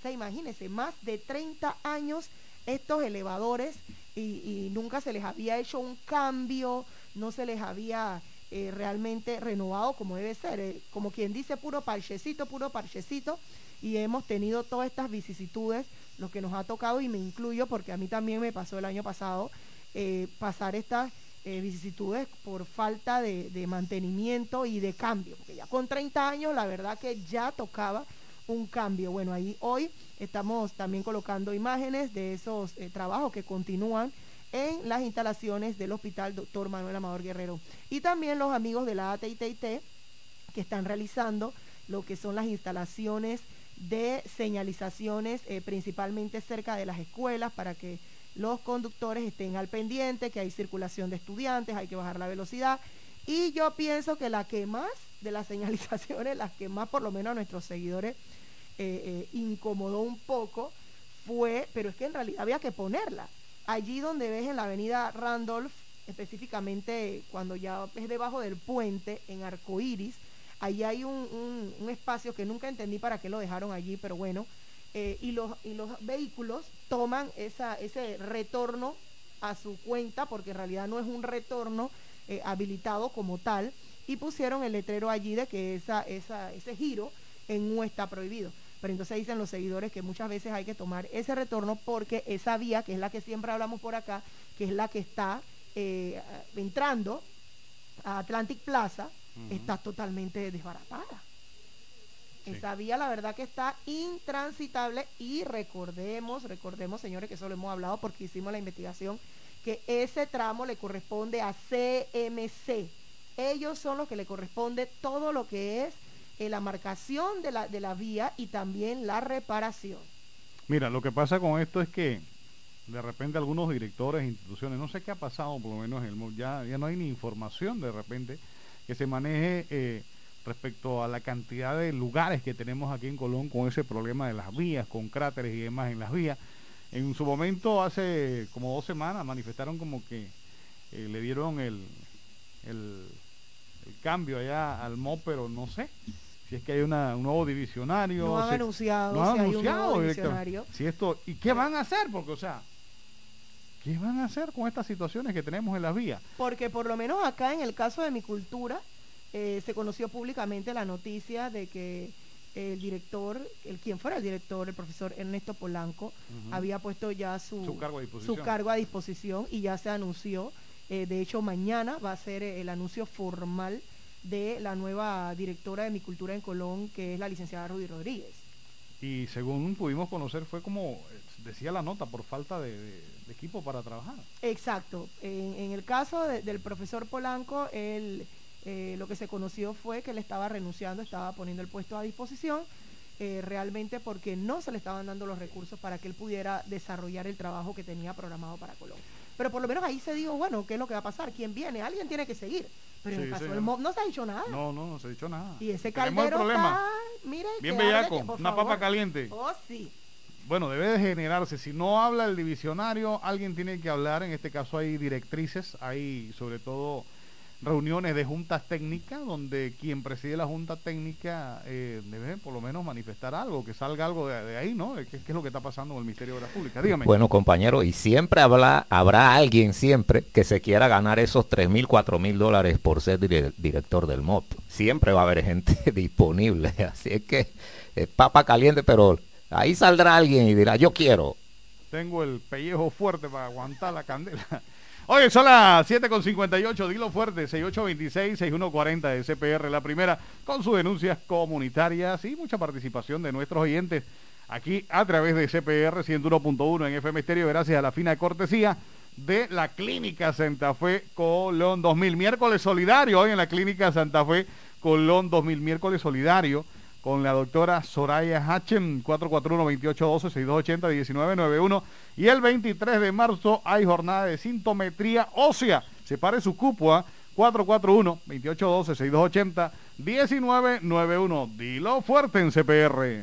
O sea, imagínense, más de 30 años estos elevadores y, nunca se les había hecho un cambio, no se les había eh, realmente renovado como debe ser. Eh, como quien dice, puro parchecito, puro parchecito. Y hemos tenido todas estas vicisitudes, lo que nos ha tocado, y me incluyo porque a mí también me pasó el año pasado, eh, pasar estas vicisitudes por falta de, mantenimiento y de cambio. Porque ya con 30 años, la verdad que ya tocaba un cambio. Bueno, ahí hoy estamos también colocando imágenes de esos eh, trabajos que continúan en las instalaciones del Hospital Doctor Manuel Amador Guerrero. Y también los amigos de la ATITT que están realizando lo que son las instalaciones de señalizaciones, eh, principalmente cerca de las escuelas, para que los conductores estén al pendiente, que hay circulación de estudiantes, hay que bajar la velocidad. Y yo pienso que la que más de las señalizaciones, las que más por lo menos a nuestros seguidores eh, eh, incomodó un poco fue, pero es que en realidad había que ponerla. Allí donde ves en la avenida Randolph, específicamente cuando ya es debajo del puente en Arcoiris, allí hay un, espacio que nunca entendí para qué lo dejaron allí, pero bueno, eh, y, los, y los vehículos toman ese retorno a su cuenta, porque en realidad no es un retorno habilitado como tal, y pusieron el letrero allí de que esa, esa, ese giro en no está prohibido. Pero entonces dicen los seguidores que muchas veces hay que tomar ese retorno porque esa vía, que es la que siempre hablamos por acá, que es la que está eh, entrando a Atlantic Plaza, está totalmente desbaratada. Esa vía, la verdad que está intransitable y recordemos, recordemos, señores, que eso lo hemos hablado porque hicimos la investigación, que ese tramo le corresponde a CMC. Ellos son los que le corresponde todo lo que es en la marcación de la, de la vía y también la reparación. Mira, lo que pasa con esto es que de repente algunos directores, instituciones, no sé qué ha pasado, por lo menos en el ya, ya no hay ni información de repente que se maneje eh, respecto a la cantidad de lugares que tenemos aquí en Colón con ese problema de las vías, con cráteres y demás en las vías. En su momento, hace como dos semanas, manifestaron como que eh, le dieron el, el, el, cambio allá al MO, pero no sé si es que hay una, un nuevo divisionario. No han si, anunciado, no han si anunciado, hay un nuevo divisionario. Si esto, ¿Y qué van a hacer? Porque, o sea, ¿qué van a hacer con estas situaciones que tenemos en las vías? Porque por lo menos acá en el caso de mi cultura, eh, se conoció públicamente la noticia de que el director, el quien fuera el director, el profesor Ernesto Polanco, uh -huh. había puesto ya su, su, cargo su, cargo a disposición y ya se anunció. Eh, de hecho, mañana va a ser el anuncio formal de la nueva directora de mi cultura en Colón, que es la licenciada Rudy Rodríguez. Y según pudimos conocer, fue como decía la nota, por falta de, de, de equipo para trabajar. Exacto. En, en el caso de, del profesor Polanco, él, eh, lo que se conoció fue que él estaba renunciando, estaba poniendo el puesto a disposición, eh, realmente porque no se le estaban dando los recursos para que él pudiera desarrollar el trabajo que tenía programado para Colón. Pero por lo menos ahí se dijo, bueno, ¿qué es lo que va a pasar? ¿Quién viene? Alguien tiene que seguir. Pero sí, en el caso sí, del MOB no se ha dicho nada. No, no, no se ha dicho nada. Y ese caldero está, mire, bien bellaco, una favor. papa caliente. Oh, sí. Bueno, debe de generarse. Si no habla el divisionario, alguien tiene que hablar. En este caso hay directrices, hay sobre todo reuniones de juntas técnicas donde quien preside la junta técnica eh, debe por lo menos manifestar algo, que salga algo de, de ahí, ¿no? ¿Qué, ¿Qué, es lo que está pasando con el Ministerio de la Pública? Dígame. Bueno, compañero, y siempre habrá, habrá alguien siempre que se quiera ganar esos tres mil, cuatro mil dólares por ser dire director del MOP. Siempre va a haber gente disponible, así es que es papa caliente, pero ahí saldrá alguien y dirá, yo quiero. Tengo el pellejo fuerte para aguantar la candela. Oye, son las 7.58, dilo fuerte, 6826-6140 de CPR, la primera, con sus denuncias comunitarias y mucha participación de nuestros oyentes aquí a través de CPR 101.1 en FM Estéreo, gracias a la fina cortesía de la Clínica Santa Fe Colón 2000. Miércoles solidario hoy en la Clínica Santa Fe Colón 2000, miércoles solidario con la doctora Soraya Hatchen, 441-2812-6280-1991. Y el 23 de marzo hay jornada de sintometría ósea. Separe su cupo a 441-2812-6280-1991. Dilo fuerte en CPR.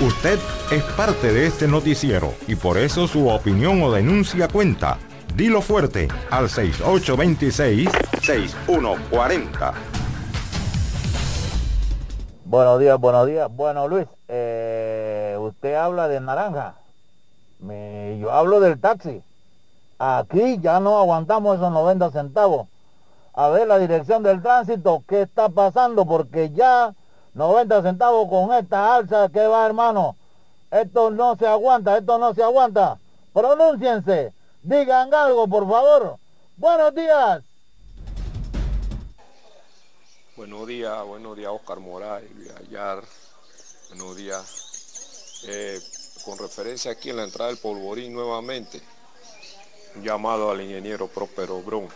Usted es parte de este noticiero y por eso su opinión o denuncia cuenta. Dilo fuerte al 6826-6140. Buenos días, buenos días. Bueno, Luis, eh, usted habla de naranja. Yo hablo del taxi. Aquí ya no aguantamos esos 90 centavos. A ver la dirección del tránsito, ¿qué está pasando? Porque ya 90 centavos con esta alza, ¿qué va, hermano? Esto no se aguanta, esto no se aguanta. Pronúnciense, digan algo, por favor. Buenos días. Buenos días, buenos días Oscar Morales, Ayar, buenos días. Eh, con referencia aquí en la entrada del Polvorín nuevamente, un llamado al ingeniero Próspero Brón.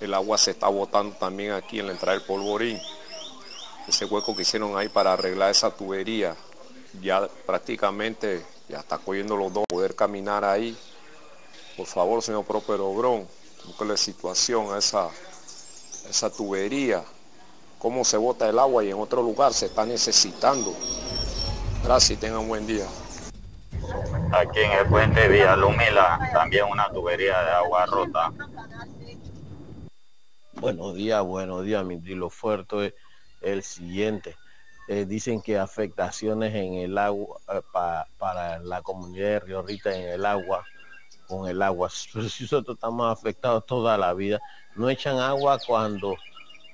El agua se está botando también aquí en la entrada del Polvorín. Ese hueco que hicieron ahí para arreglar esa tubería, ya prácticamente ya está cogiendo los dos, poder caminar ahí. Por favor, señor Próspero Brón, la situación a esa, esa tubería, cómo se bota el agua y en otro lugar se está necesitando. Gracias y tengan buen día. Aquí en el puente Villa Lumila, también una tubería de agua rota. Buenos días, buenos días, mi trilo fuerte es el siguiente. Eh, dicen que afectaciones en el agua eh, pa- para la comunidad de Río Rita en el agua, con el agua. Pero si nosotros estamos afectados toda la vida, no echan agua cuando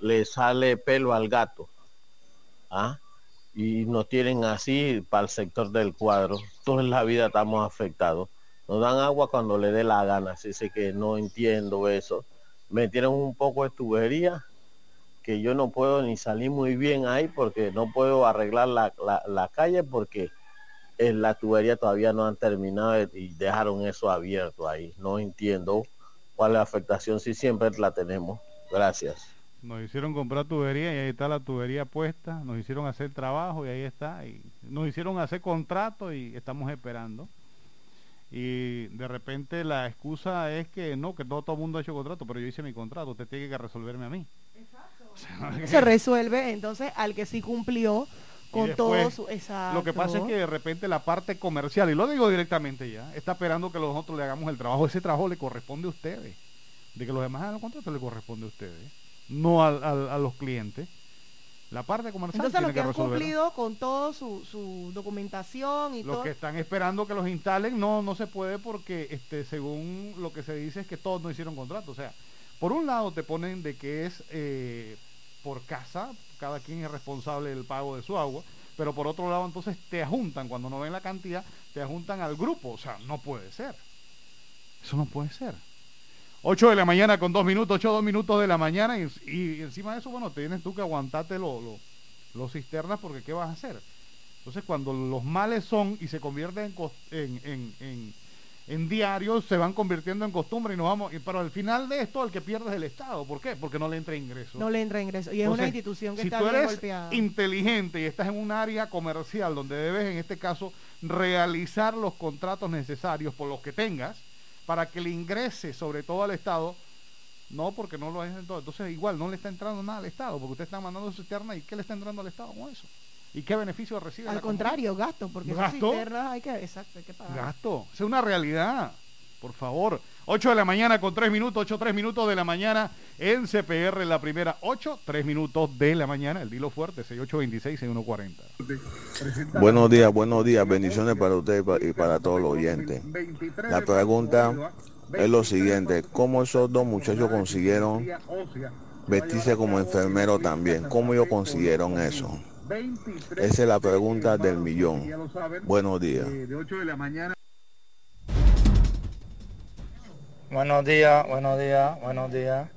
le sale pelo al gato. ¿ah? Y nos tienen así para el sector del cuadro. Toda la vida estamos afectados. Nos dan agua cuando le dé la gana. Así que no entiendo eso. Me tienen un poco de tubería que yo no puedo ni salir muy bien ahí porque no puedo arreglar la, la- la calle porque en la tubería todavía no han terminado y dejaron eso abierto ahí. No entiendo cuál es la afectación si siempre la tenemos. Gracias. Nos hicieron comprar tubería y ahí está la tubería puesta. Nos hicieron hacer trabajo y ahí está. Y nos hicieron hacer contrato y estamos esperando. Y de repente la excusa es que no, que no todo el mundo ha hecho contrato, pero yo hice mi contrato. Usted tiene que resolverme a mí. O sea, Se resuelve entonces al que sí cumplió con todo su... Exacto. Lo que pasa es que de repente la parte comercial, y lo digo directamente ya, está esperando que nosotros le hagamos el trabajo. Ese trabajo le corresponde a ustedes. De que los demás hagan el contrato le corresponde a ustedes, no al- al- a los clientes. La parte comercial Entonces tiene los que han resolverlo. cumplido con toda su, su documentación y Los todo... que están esperando que los instalen, no, no se puede porque este, según lo que se dice es que todos no hicieron contrato. O sea, por un lado te ponen de que es eh, por casa, cada quien es responsable del pago de su agua, pero por otro lado entonces te ajuntan, cuando no ven la cantidad, te ajuntan al grupo. O sea, no puede ser. Eso no puede ser. 8 de la mañana con 2 minutos, 8 2 minutos de la mañana y, y encima de eso, bueno, tienes tú que aguantarte lo- lo- los cisternas porque ¿qué vas a hacer? Entonces cuando los males son y se convierten en, en, en, en- diarios, se van convirtiendo en costumbre y nos vamos, y, pero al final de esto el que pierde es el Estado. ¿Por qué? Porque no le entra ingreso. No le entra ingreso. Y es una institución que si está tú bien eres golpeada. inteligente y estás en un área comercial donde debes, en este caso, realizar los contratos necesarios por los que tengas para que le ingrese sobre todo al Estado, no porque no lo es en todo. Entonces, igual no le está entrando nada al Estado, porque usted está mandando su cisterna y ¿qué le está entrando al Estado con eso? ¿Y qué beneficio recibe? Al la comunidad? contrario, gasto, porque esas ¿Gasto? cisternas hay que, exacto, hay que pagar. Gasto. Es una realidad. Por favor. 8 de la mañana con 3 minutos, 8, 3 minutos de la mañana en CPR, la primera 8, 3 minutos de la mañana, el dilo fuerte, 6826 6140. Buenos días, buenos días, bendiciones para usted y pa- y para todos los oyentes. La pregunta es lo siguiente, ¿cómo esos dos muchachos consiguieron vestirse como enfermero también? ¿Cómo ellos consiguieron eso? Esa es la pregunta del millón. Buenos días. Buenos días, buenos días, buenos días.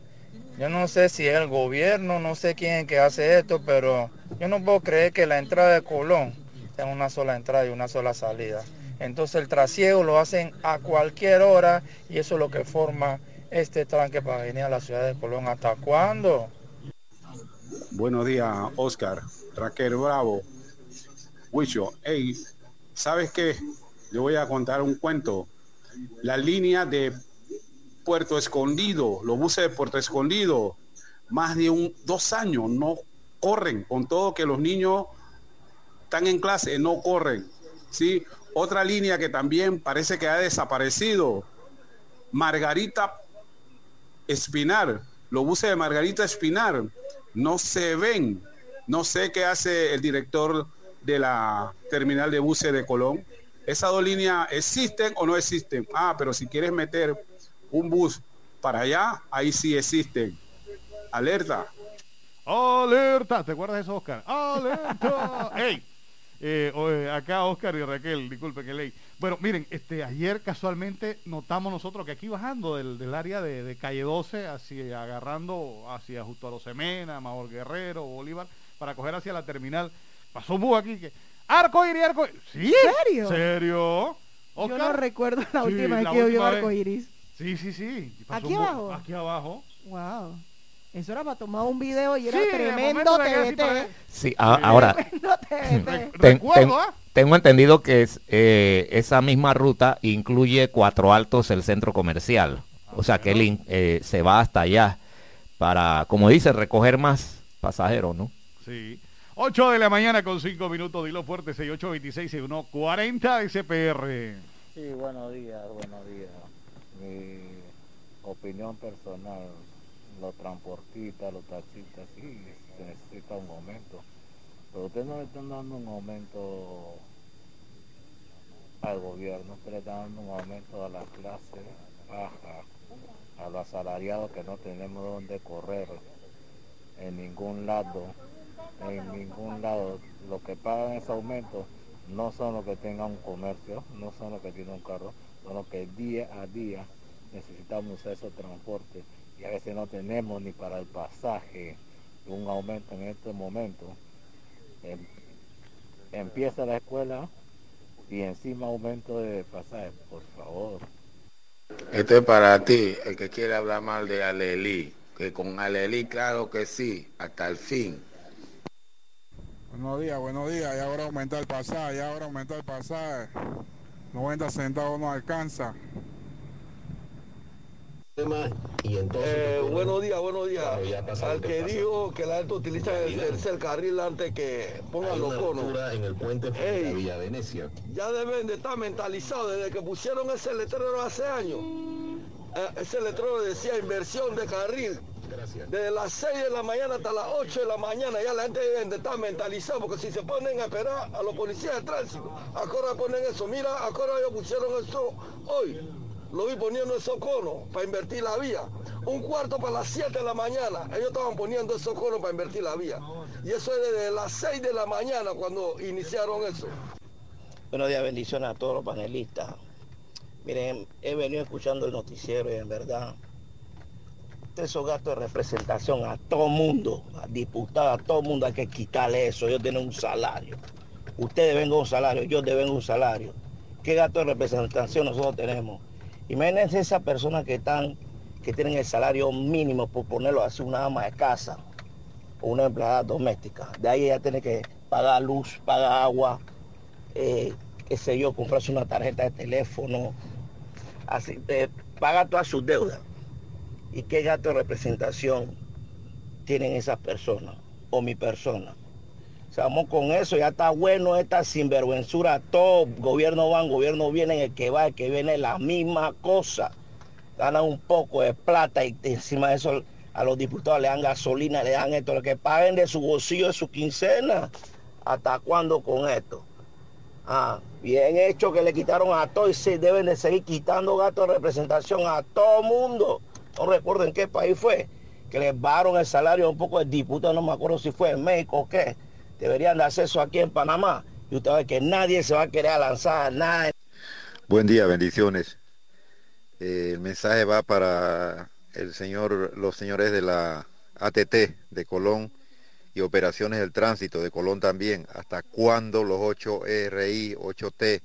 Yo no sé si es el gobierno, no sé quién que hace esto, pero yo no puedo creer que la entrada de Colón tenga una sola entrada y una sola salida. Entonces el trasiego lo hacen a cualquier hora y eso es lo que forma este tranque para venir a la ciudad de Colón. ¿Hasta cuándo? Buenos días, Oscar. Raquel Bravo. Huicho, hey, ¿sabes qué? Le voy a contar un cuento. La línea de Puerto Escondido, los buses de Puerto Escondido, más de un, dos años no corren, con todo que los niños están en clase, no corren. ¿sí? Otra línea que también parece que ha desaparecido, Margarita Espinar, los buses de Margarita Espinar no se ven. No sé qué hace el director de la terminal de buses de Colón. ¿Esas dos líneas existen o no existen? Ah, pero si quieres meter un bus para allá, ahí sí existen. Alerta. Alerta. ¿Te acuerdas de eso, Oscar? Alerta. ¡Ey! Eh, eh, acá Oscar y Raquel, disculpe que ley. Bueno, miren, este, ayer casualmente notamos nosotros que aquí bajando del, área de, calle 12, hacia, agarrando hacia justo a los Semena, Mayor Guerrero, Bolívar, para coger hacia la terminal, pasó un bus aquí que. Arco iris, arco ¿Sí? ¿Serio? ¿Serio? Yo no recuerdo la última vez que yo vi arco iris. Sí, sí, sí. ¿Aquí abajo? Aquí abajo. Wow. Eso era para tomar un video y era tremendo TVT. Sí, ahora. tengo entendido que es, eh, esa misma ruta incluye Cuatro Altos, el centro comercial. O sea que él eh, se va hasta allá para, como dice, recoger más pasajeros, ¿no? Sí. 8 de la mañana con 5 minutos, dilo fuerte, 6826 40 SPR. Sí, buenos días, buenos días. Opinión personal los transportistas, los taxistas, sí, se necesita un aumento. Pero ustedes no le están dando un aumento al gobierno, ustedes le están dando un aumento a la clase baja, a los asalariados que no tenemos donde correr en ningún lado, en ningún lado. Los que pagan ese aumento no son los que tengan un comercio, no son los que tienen un carro, son los que día a día necesitamos ese transporte y a veces no tenemos ni para el pasaje un aumento en este momento. Em, empieza la escuela y encima aumento de pasaje, por favor. Esto es para ti, el que quiere hablar mal de Alelí, que con Alelí claro que sí, hasta el fin. Buenos días, buenos días, y ahora aumenta el pasaje, y ahora aumenta el pasaje. 90 centavos no alcanza. Eh, buenos días, buenos días. Al que dijo que la gente utiliza el tercer carril antes que pongan los conos. En el puente de Villa Venecia. Ya deben de estar mentalizados desde que pusieron ese letrero hace años. Eh, ese letrero decía inversión de carril. Desde las 6 de la mañana hasta las 8 de la mañana ya la gente debe de estar mentalizada porque si se ponen a esperar a los policías de tránsito, ahora ponen eso. Mira, ahora ellos pusieron eso hoy lo vi poniendo esos conos para invertir la vía. Un cuarto para las 7 de la mañana, ellos estaban poniendo esos conos para invertir la vía. Y eso es desde las 6 de la mañana cuando iniciaron eso. Buenos días, bendiciones a todos los panelistas. Miren, he venido escuchando el noticiero y en verdad, esos gastos de representación a todo mundo, a diputados, a todo mundo hay que quitarle eso. Ellos tienen un salario. Ustedes ven un salario, yo deben un salario. ¿Qué gasto de representación nosotros tenemos? Imagínense esas personas que están, que tienen el salario mínimo por ponerlo así, una ama de casa o una empleada doméstica. De ahí ella tiene que pagar luz, pagar agua, eh, qué sé yo, comprarse una tarjeta de teléfono, así, eh, pagar todas sus deudas. ¿Y qué gasto de representación tienen esas personas o mi persona? Estamos con eso, ya está bueno esta sinvergüenzura, todo gobierno van, gobierno viene, el que va, el que viene, la misma cosa. Ganan un poco de plata y encima de eso a los diputados le dan gasolina, le dan esto, lo que paguen de su bolsillo, de su quincena. ¿Hasta cuándo con esto? Ah, bien hecho que le quitaron a todos y se deben de seguir quitando gastos de representación a todo mundo. No recuerdo en qué país fue, que les bajaron el salario a un poco de diputado, no me acuerdo si fue en México o qué deberían de hacer eso aquí en Panamá. Y usted ve que nadie se va a querer lanzar nada. Buen día, bendiciones. Eh, el mensaje va para el señor, los señores de la ATT de Colón y operaciones del tránsito de Colón también. ¿Hasta cuándo los 8 RI, 8T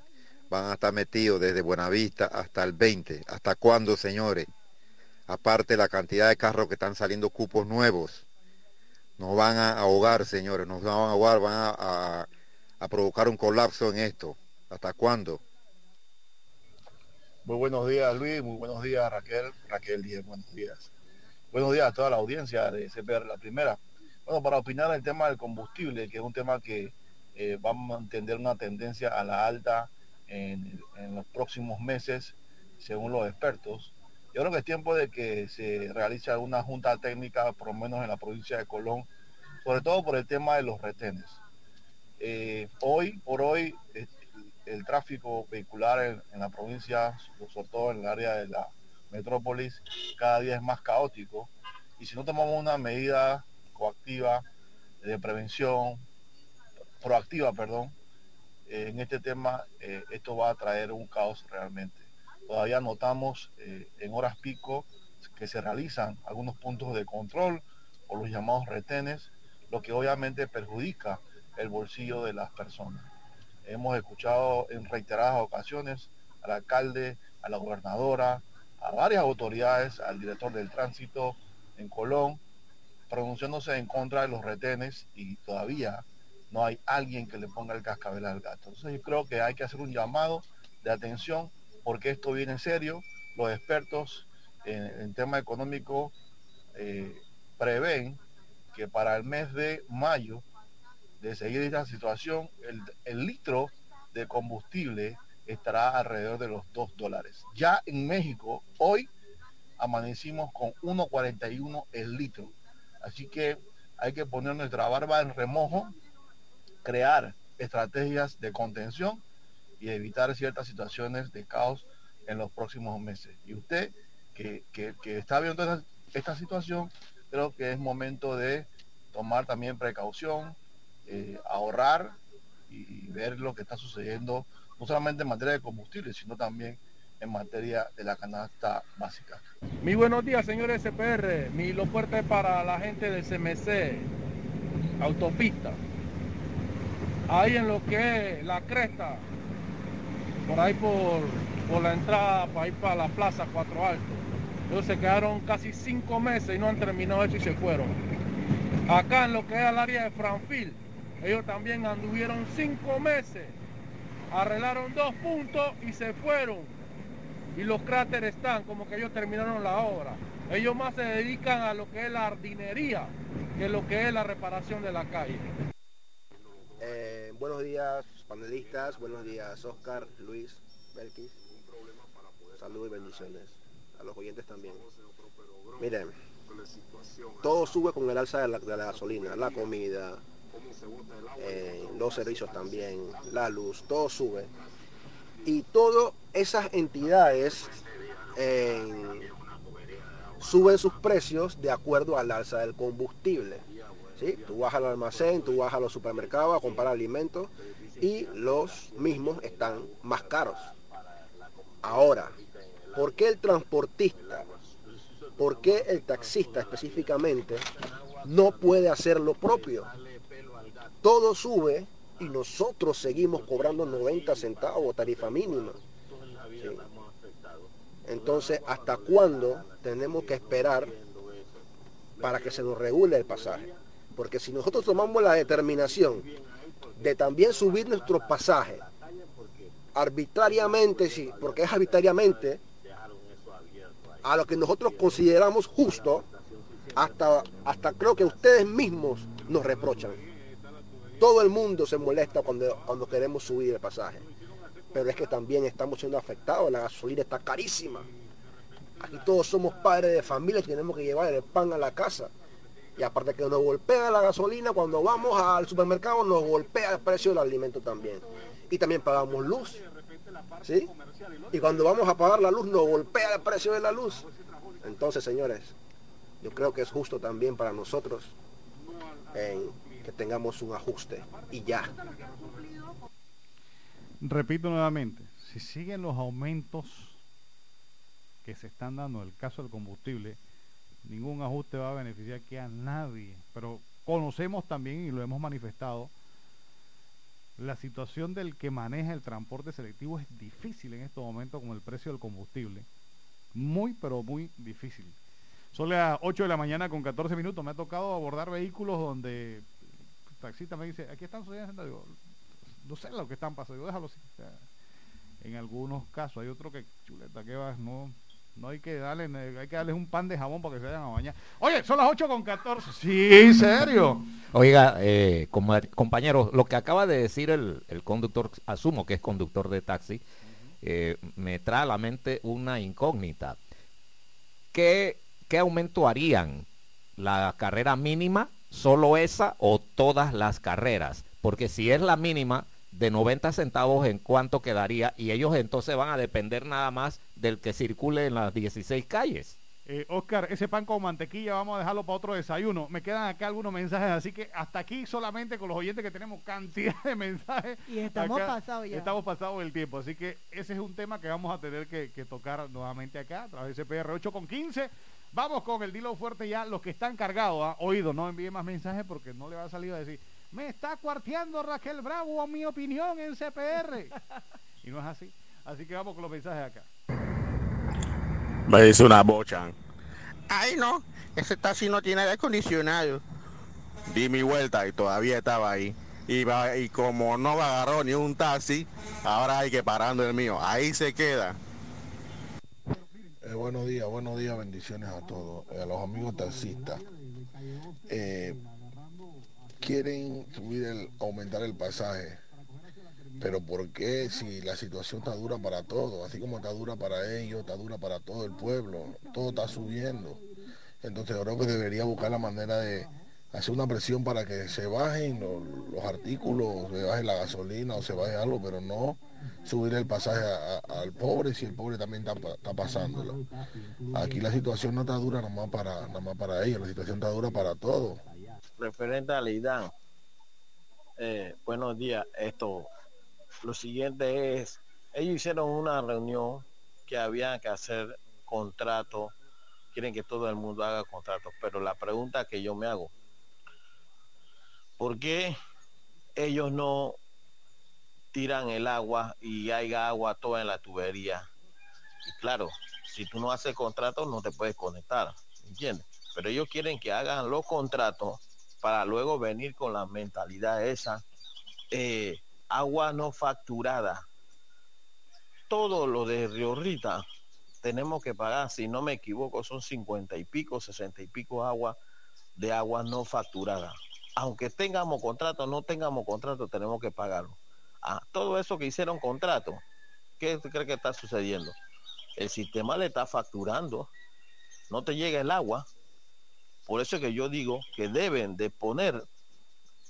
van a estar metidos desde Buenavista hasta el 20? ¿Hasta cuándo, señores? Aparte la cantidad de carros que están saliendo cupos nuevos. Nos van a ahogar, señores, nos van a ahogar, van a, a, provocar un colapso en esto. ¿Hasta cuándo? Muy buenos días Luis, muy buenos días Raquel, Raquel Díaz, buenos días. Buenos días a toda la audiencia de CPR, la primera. Bueno, para opinar el tema del combustible, que es un tema que eh, va a mantener una tendencia a la alta en, en, los próximos meses, según los expertos. Yo creo que es tiempo de que se realice alguna junta técnica, por lo menos en la provincia de Colón, sobre todo por el tema de los retenes. Eh, hoy por hoy el, el tráfico vehicular en, la provincia, sobre todo en el área de la metrópolis, cada día es más caótico. Y si no tomamos una medida coactiva de prevención, proactiva, perdón, eh, en este tema, eh, esto va a traer un caos realmente. Todavía notamos eh, en horas pico que se realizan algunos puntos de control o los llamados retenes, lo que obviamente perjudica el bolsillo de las personas. Hemos escuchado en reiteradas ocasiones al alcalde, a la gobernadora, a varias autoridades, al director del tránsito en Colón, pronunciándose en contra de los retenes y todavía no hay alguien que le ponga el cascabel al gato. Entonces yo creo que hay que hacer un llamado de atención porque esto viene en serio. Los expertos en, en tema económico eh, prevén que para el mes de mayo de seguir esta situación, el, el litro de combustible estará alrededor de los 2 dólares. Ya en México, hoy amanecimos con 1.41 el litro. Así que hay que poner nuestra barba en remojo, crear estrategias de contención y evitar ciertas situaciones de caos en los próximos meses. Y usted que, que, está viendo esta, esta, situación, creo que es momento de tomar también precaución, eh, ahorrar y ver lo que está sucediendo, no solamente en materia de combustible, sino también en materia de la canasta básica. Mi buenos días, señores SPR. Mi lo fuerte para la gente del CMC, autopista. Ahí en lo que es la cresta, por ahí por, por la entrada, para ir para la plaza Cuatro Altos. Ellos se quedaron casi cinco meses y no han terminado eso y se fueron. Acá en lo que es el área de Franfil, ellos también anduvieron cinco meses, arreglaron dos puntos y se fueron y los cráteres están como que ellos terminaron la obra. Ellos más se dedican a lo que es la jardinería que lo que es la reparación de la calle. Eh, buenos días panelistas, buenos días Oscar, Luis, Belkis. Saludos y bendiciones. A los oyentes también. Miren, todo sube con el alza de la, gasolina, la comida, eh, los servicios también, la luz, todo sube y todas esas entidades eh, suben sus precios de acuerdo al alza del combustible. ¿sí? Tú vas al almacén, tú vas a los supermercados a comprar alimentos y los mismos están más caros. Ahora, ¿por qué el transportista, por qué el taxista específicamente no puede hacer lo propio? Todo sube y nosotros seguimos cobrando 90 centavos tarifa mínima. Entonces, ¿hasta cuándo tenemos que esperar para que se nos regule el pasaje? Porque si nosotros tomamos la determinación de también subir nuestros pasajes arbitrariamente, sí, porque es arbitrariamente a lo que nosotros consideramos justo, hasta, hasta creo que ustedes mismos nos reprochan. Todo el mundo se molesta cuando, cuando queremos subir el pasaje. Pero es que también estamos siendo afectados, la gasolina está carísima. Aquí todos somos padres de familia y tenemos que llevar el pan a la casa. Y aparte que nos golpea la gasolina, cuando vamos al supermercado nos golpea el precio del alimento también. Y también pagamos luz. ¿Sí? Y cuando vamos a pagar la luz nos golpea el precio de la luz. Entonces, señores, yo creo que es justo también para nosotros que tengamos un ajuste y ya. Repito nuevamente, si siguen los aumentos que se están dando en el caso del combustible, ningún ajuste va a beneficiar que a nadie. Pero conocemos también y lo hemos manifestado, la situación del que maneja el transporte selectivo es difícil en estos momentos con el precio del combustible. Muy, pero muy difícil. Son las 8 de la mañana con 14 minutos. Me ha tocado abordar vehículos donde el taxista me dice, aquí están subiendo. No sé lo que están pasando. Déjalo así. En algunos casos hay otro que, chuleta, que vas, no, no hay que darle, hay que darles un pan de jabón para que se vayan a bañar. Oye, son las 8 con 14. Sí, serio. Oiga, eh, com- compañeros, lo que acaba de decir el, el conductor, asumo que es conductor de taxi, eh, me trae a la mente una incógnita. ¿Qué, ¿Qué aumento harían? ¿La carrera mínima, solo esa o todas las carreras? Porque si es la mínima, de 90 centavos en cuánto quedaría y ellos entonces van a depender nada más del que circule en las 16 calles. Eh, Oscar, ese pan con mantequilla vamos a dejarlo para otro desayuno. Me quedan acá algunos mensajes, así que hasta aquí solamente con los oyentes que tenemos cantidad de mensajes. Y estamos pasados ya. Estamos pasados el tiempo, así que ese es un tema que vamos a tener que, que tocar nuevamente acá a través de CPR 8 con 15. Vamos con el dilo fuerte ya, los que están cargados, ¿ah? oído, no envíen más mensajes porque no le va a salir a decir, me está cuarteando Raquel Bravo a mi opinión en CPR. y no es así. Así que vamos con los mensajes acá. Me dice una bocha. Ay no, ese taxi no tiene aire acondicionado. Di mi vuelta y todavía estaba ahí. Y, va- y como no agarró ni un taxi, ahora hay que parando el mío. Ahí se queda. Eh, buenos días, buenos días, bendiciones a todos, eh, a los amigos taxistas. Eh, quieren subir el, aumentar el pasaje, pero ¿por qué si la situación está dura para todos? Así como está dura para ellos, está dura para todo el pueblo, todo está subiendo. Entonces creo que debería buscar la manera de hacer una presión para que se bajen los, los artículos, se baje la gasolina o se baje algo, pero no subir el pasaje al pobre si el pobre también está, está pasándolo. Aquí la situación no está dura nada más para, nada más para ellos, la situación está dura para todos. Referente al IDAN, eh, buenos días. Esto, lo siguiente es, ellos hicieron una reunión que había que hacer contrato, quieren que todo el mundo haga contratos, pero la pregunta que yo me hago, ¿por qué ellos no tiran el agua y hay agua toda en la tubería? Y claro, si tú no haces contrato no te puedes conectar, ¿entiendes? Pero ellos quieren que hagan los contratos para luego venir con la mentalidad esa, eh, agua no facturada. Todo lo de Río Rita tenemos que pagar, si no me equivoco, son cincuenta y pico, sesenta y pico agua de agua no facturada. Aunque tengamos contrato, no tengamos contrato, tenemos que pagarlo. Ah, todo eso que hicieron contrato, ¿qué tú crees que está sucediendo? El sistema le está facturando, no te llega el agua, por eso es que yo digo que deben de poner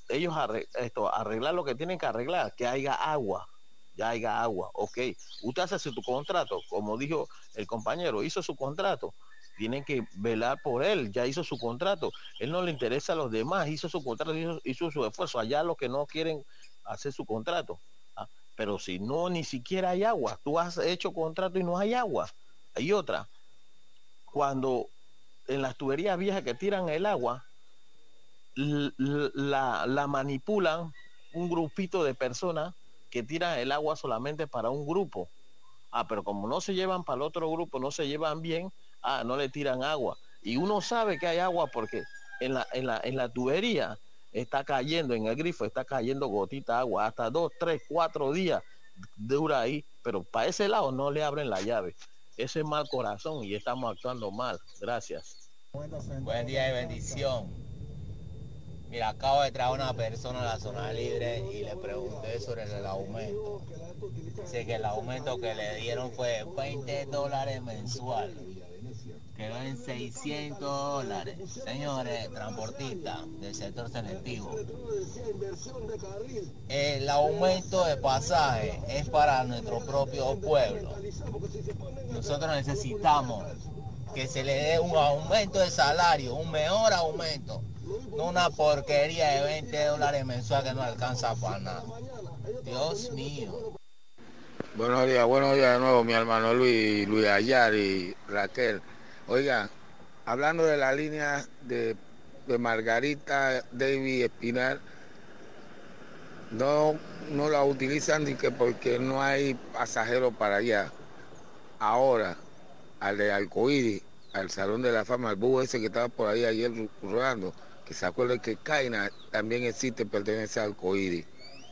ellos arre- esto, arreglar lo que tienen que arreglar, que haya agua, ya haya agua, ok. Usted hace su contrato, como dijo el compañero, hizo su contrato, tienen que velar por él, ya hizo su contrato, él no le interesa a los demás, hizo su contrato, hizo, hizo su esfuerzo, allá los que no quieren hacer su contrato. Ah, Pero si no, ni siquiera hay agua, tú has hecho contrato y no hay agua. Hay otra, cuando en las tuberías viejas que tiran el agua, la manipulan un grupito de personas que tiran el agua solamente para un grupo. Ah, pero como no se llevan para el otro grupo, no se llevan bien, ah, no le tiran agua. Y uno sabe que hay agua porque en la, en la, en la tubería está cayendo, en el grifo está cayendo gotita de agua, hasta dos, tres, cuatro días dura ahí, pero para ese lado no le abren la llave. Ese es mal corazón y estamos actuando mal. Gracias. Buen día y bendición. Mira, acabo de traer a una persona a la zona libre y le pregunté sobre el aumento. Dice que el aumento que le dieron fue 20 dólares mensual. Quedó en 600 dólares. Señores, transportistas del sector selectivo. El aumento de pasaje es para nuestro propio pueblo. Nosotros necesitamos que se le dé un aumento de salario, un mejor aumento, no una porquería de 20 dólares mensual que no alcanza para nada. Dios mío. Buenos días, buenos días de nuevo, mi hermano Luis, Luis Ayar y Raquel. Oiga, hablando de la línea de, de Margarita David Espinal, no, no la utilizan ni que porque no hay pasajeros para allá. Ahora, al de Alcoíris, al Salón de la Fama, al búho ese que estaba por ahí ayer rodando, que se acuerde que Caina también existe, pertenece al Alcoíris.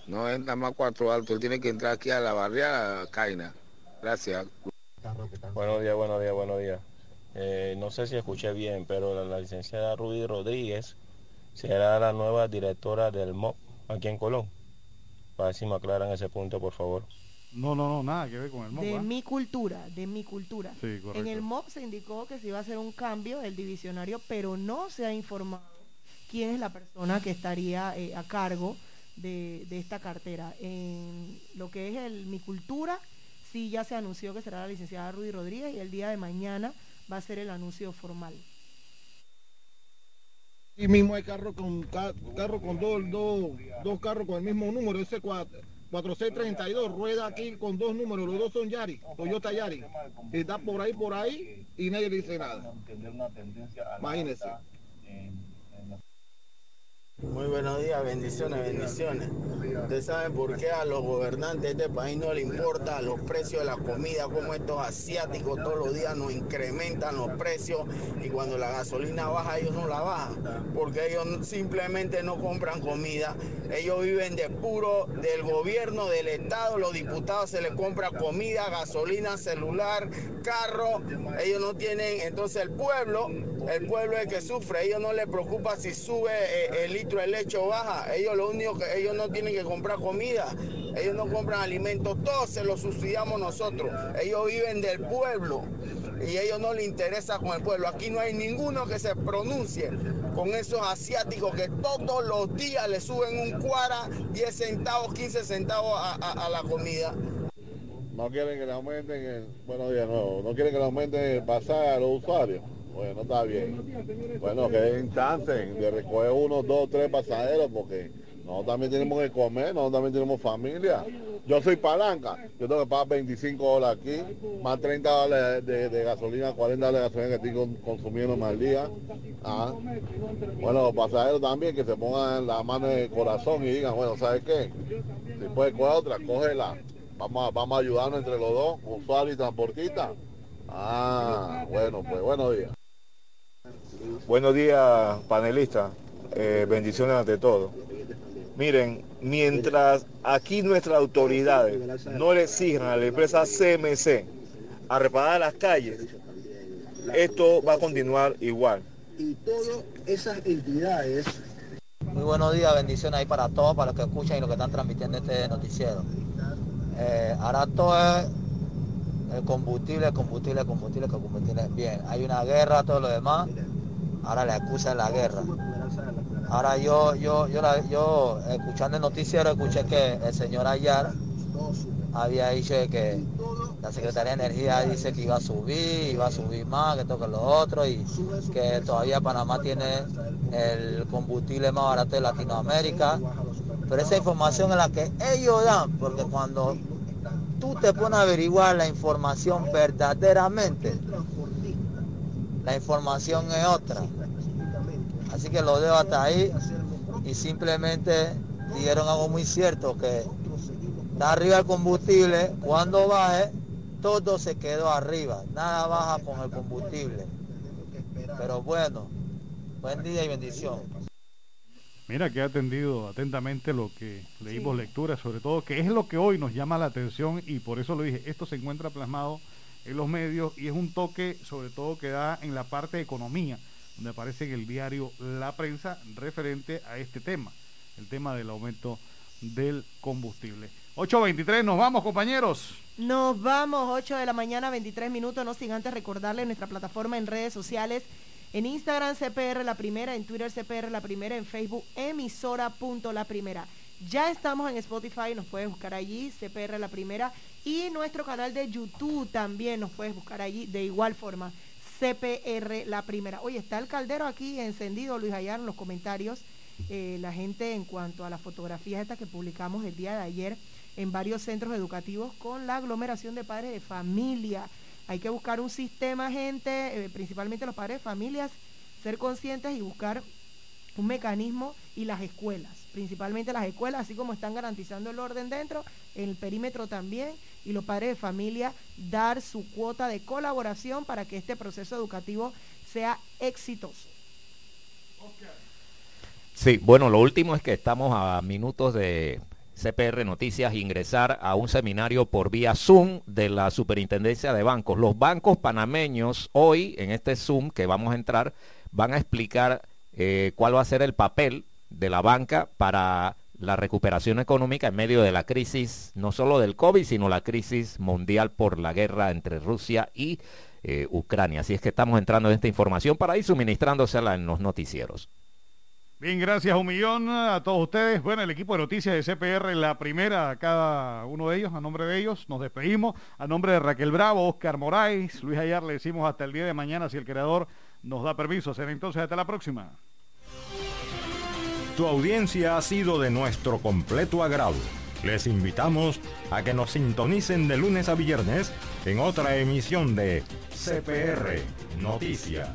No es nada más cuatro altos, tiene que entrar aquí a la barriada Caina. Gracias. Buenos días, buenos días, buenos días. Eh, no sé si escuché bien, pero la, la licenciada Rudy Rodríguez será la nueva directora del MOP aquí en Colón. Para ver si me aclaran ese punto, por favor. No, no, no, nada que ver con el MOP. De mi cultura, de mi cultura. Sí, correcto. En el MOP se indicó que se iba a hacer un cambio del divisionario, pero no se ha informado quién es la persona que estaría eh, a cargo de, de esta cartera. En lo que es el mi cultura, sí ya se anunció que será la licenciada Rudy Rodríguez y el día de mañana va a ser el anuncio formal. Y mismo hay carro con ca- carro con dos, dos, dos carros con el mismo número, ese 4, 4632, rueda aquí con dos números, los dos son Yari, Toyota Yari. Y está por ahí, por ahí, y nadie le dice nada. Imagínese. Muy buenos días, bendiciones, bendiciones. Ustedes saben por qué a los gobernantes de este país no les importa los precios de la comida, como estos asiáticos todos los días nos incrementan los precios y cuando la gasolina baja ellos no la bajan, porque ellos simplemente no compran comida, ellos viven de puro del gobierno, del Estado, los diputados se les compra comida, gasolina, celular, carro, ellos no tienen, entonces el pueblo, el pueblo es el que sufre, ellos no les preocupa si sube eh, el litro de leche o baja, ellos lo único que ellos no tienen que comprar comida, ellos no compran alimentos, todos se los subsidiamos nosotros, ellos viven del pueblo y ellos no les interesa con el pueblo, aquí no hay ninguno que se pronuncie con esos asiáticos que todos los días le suben un cuara, 10 centavos, 15 centavos a la comida. No quieren que le aumenten el, buenos días nuevo, no quieren que le aumenten el pasaje a los usuarios. Bueno, está bien. Bueno, que den chance de recoger uno, dos, tres pasajeros porque nosotros también tenemos que comer, nosotros también tenemos familia. Yo soy palanca, yo tengo que pagar 25 dólares aquí, más 30 dólares de, gasolina, 40 dólares de gasolina que estoy con- consumiendo más al día. Ah. Bueno, los pasajeros también que se pongan la mano en el corazón y digan, bueno, ¿sabes qué? Si puedes coger otra, cógela. Vamos a, vamos a ayudarnos entre los dos, usuario y transportista. Ah, bueno, pues buenos días. Buenos días, panelistas. Eh, bendiciones ante todo. Miren, mientras aquí nuestras autoridades no le exijan a la empresa CMC a reparar las calles, esto va a continuar igual. Y todas esas entidades Muy buenos días, bendiciones ahí para todos, para los que escuchan y los que están transmitiendo este noticiero. Eh, ahora todo es el combustible, combustible, combustible, combustible. Bien, hay una guerra, todo lo demás. Ahora la excusa es la guerra. Ahora yo, yo, yo, la- yo escuchando el noticiero, escuché que el señor Ayar había dicho que la Secretaría de Energía dice que iba a subir, iba a subir más, que toque lo otro y que todavía Panamá tiene el combustible más barato de Latinoamérica. Pero esa información es la que ellos dan, porque cuando tú te pones a averiguar la información verdaderamente, la información es otra. Así que lo dejo hasta ahí y simplemente dijeron algo muy cierto, que está arriba el combustible, cuando baje, todo se quedó arriba, nada baja con el combustible. Pero bueno, buen día y bendición. Mira que ha atendido atentamente lo que leímos lectura, sobre todo que es lo que hoy nos llama la atención y por eso lo dije, esto se encuentra plasmado en los medios y es un toque sobre todo que da en la parte de economía, donde aparece en el diario La Prensa referente a este tema, el tema del aumento del combustible. 8.23, nos vamos compañeros. Nos vamos, 8 de la mañana, 23 minutos, no sin antes recordarle nuestra plataforma en redes sociales. En Instagram CPR La Primera, en Twitter CPR La Primera, en Facebook emisora.la Primera. Ya estamos en Spotify, nos puedes buscar allí, CPR La Primera. Y nuestro canal de YouTube también nos puedes buscar allí de igual forma, CPR La Primera. Oye, está el caldero aquí encendido, Luis Ayar, en los comentarios. eh, la gente en cuanto a las fotografías estas que publicamos el día de ayer en varios centros educativos con la aglomeración de padres de familia. Hay que buscar un sistema, gente, eh, principalmente los padres de familias, ser conscientes y buscar un mecanismo y las escuelas, principalmente las escuelas, así como están garantizando el orden dentro, el perímetro también, y los padres de familia dar su cuota de colaboración para que este proceso educativo sea exitoso. Sí, bueno, lo último es que estamos a minutos de CPR Noticias ingresar a un seminario por vía Zoom de la Superintendencia de Bancos. Los bancos panameños hoy en este Zoom que vamos a entrar van a explicar eh, cuál va a ser el papel de la banca para la recuperación económica en medio de la crisis, no solo del COVID, sino la crisis mundial por la guerra entre Rusia y eh, Ucrania. Así es que estamos entrando en esta información para ir suministrándosela en los noticieros. Bien, gracias un millón a todos ustedes. Bueno, el equipo de noticias de CPR, la primera cada uno de ellos, a nombre de ellos, nos despedimos. A nombre de Raquel Bravo, Oscar Moraes, Luis Ayar, le decimos hasta el día de mañana si el creador nos da permiso. Será entonces hasta la próxima. Tu audiencia ha sido de nuestro completo agrado. Les invitamos a que nos sintonicen de lunes a viernes en otra emisión de CPR Noticias.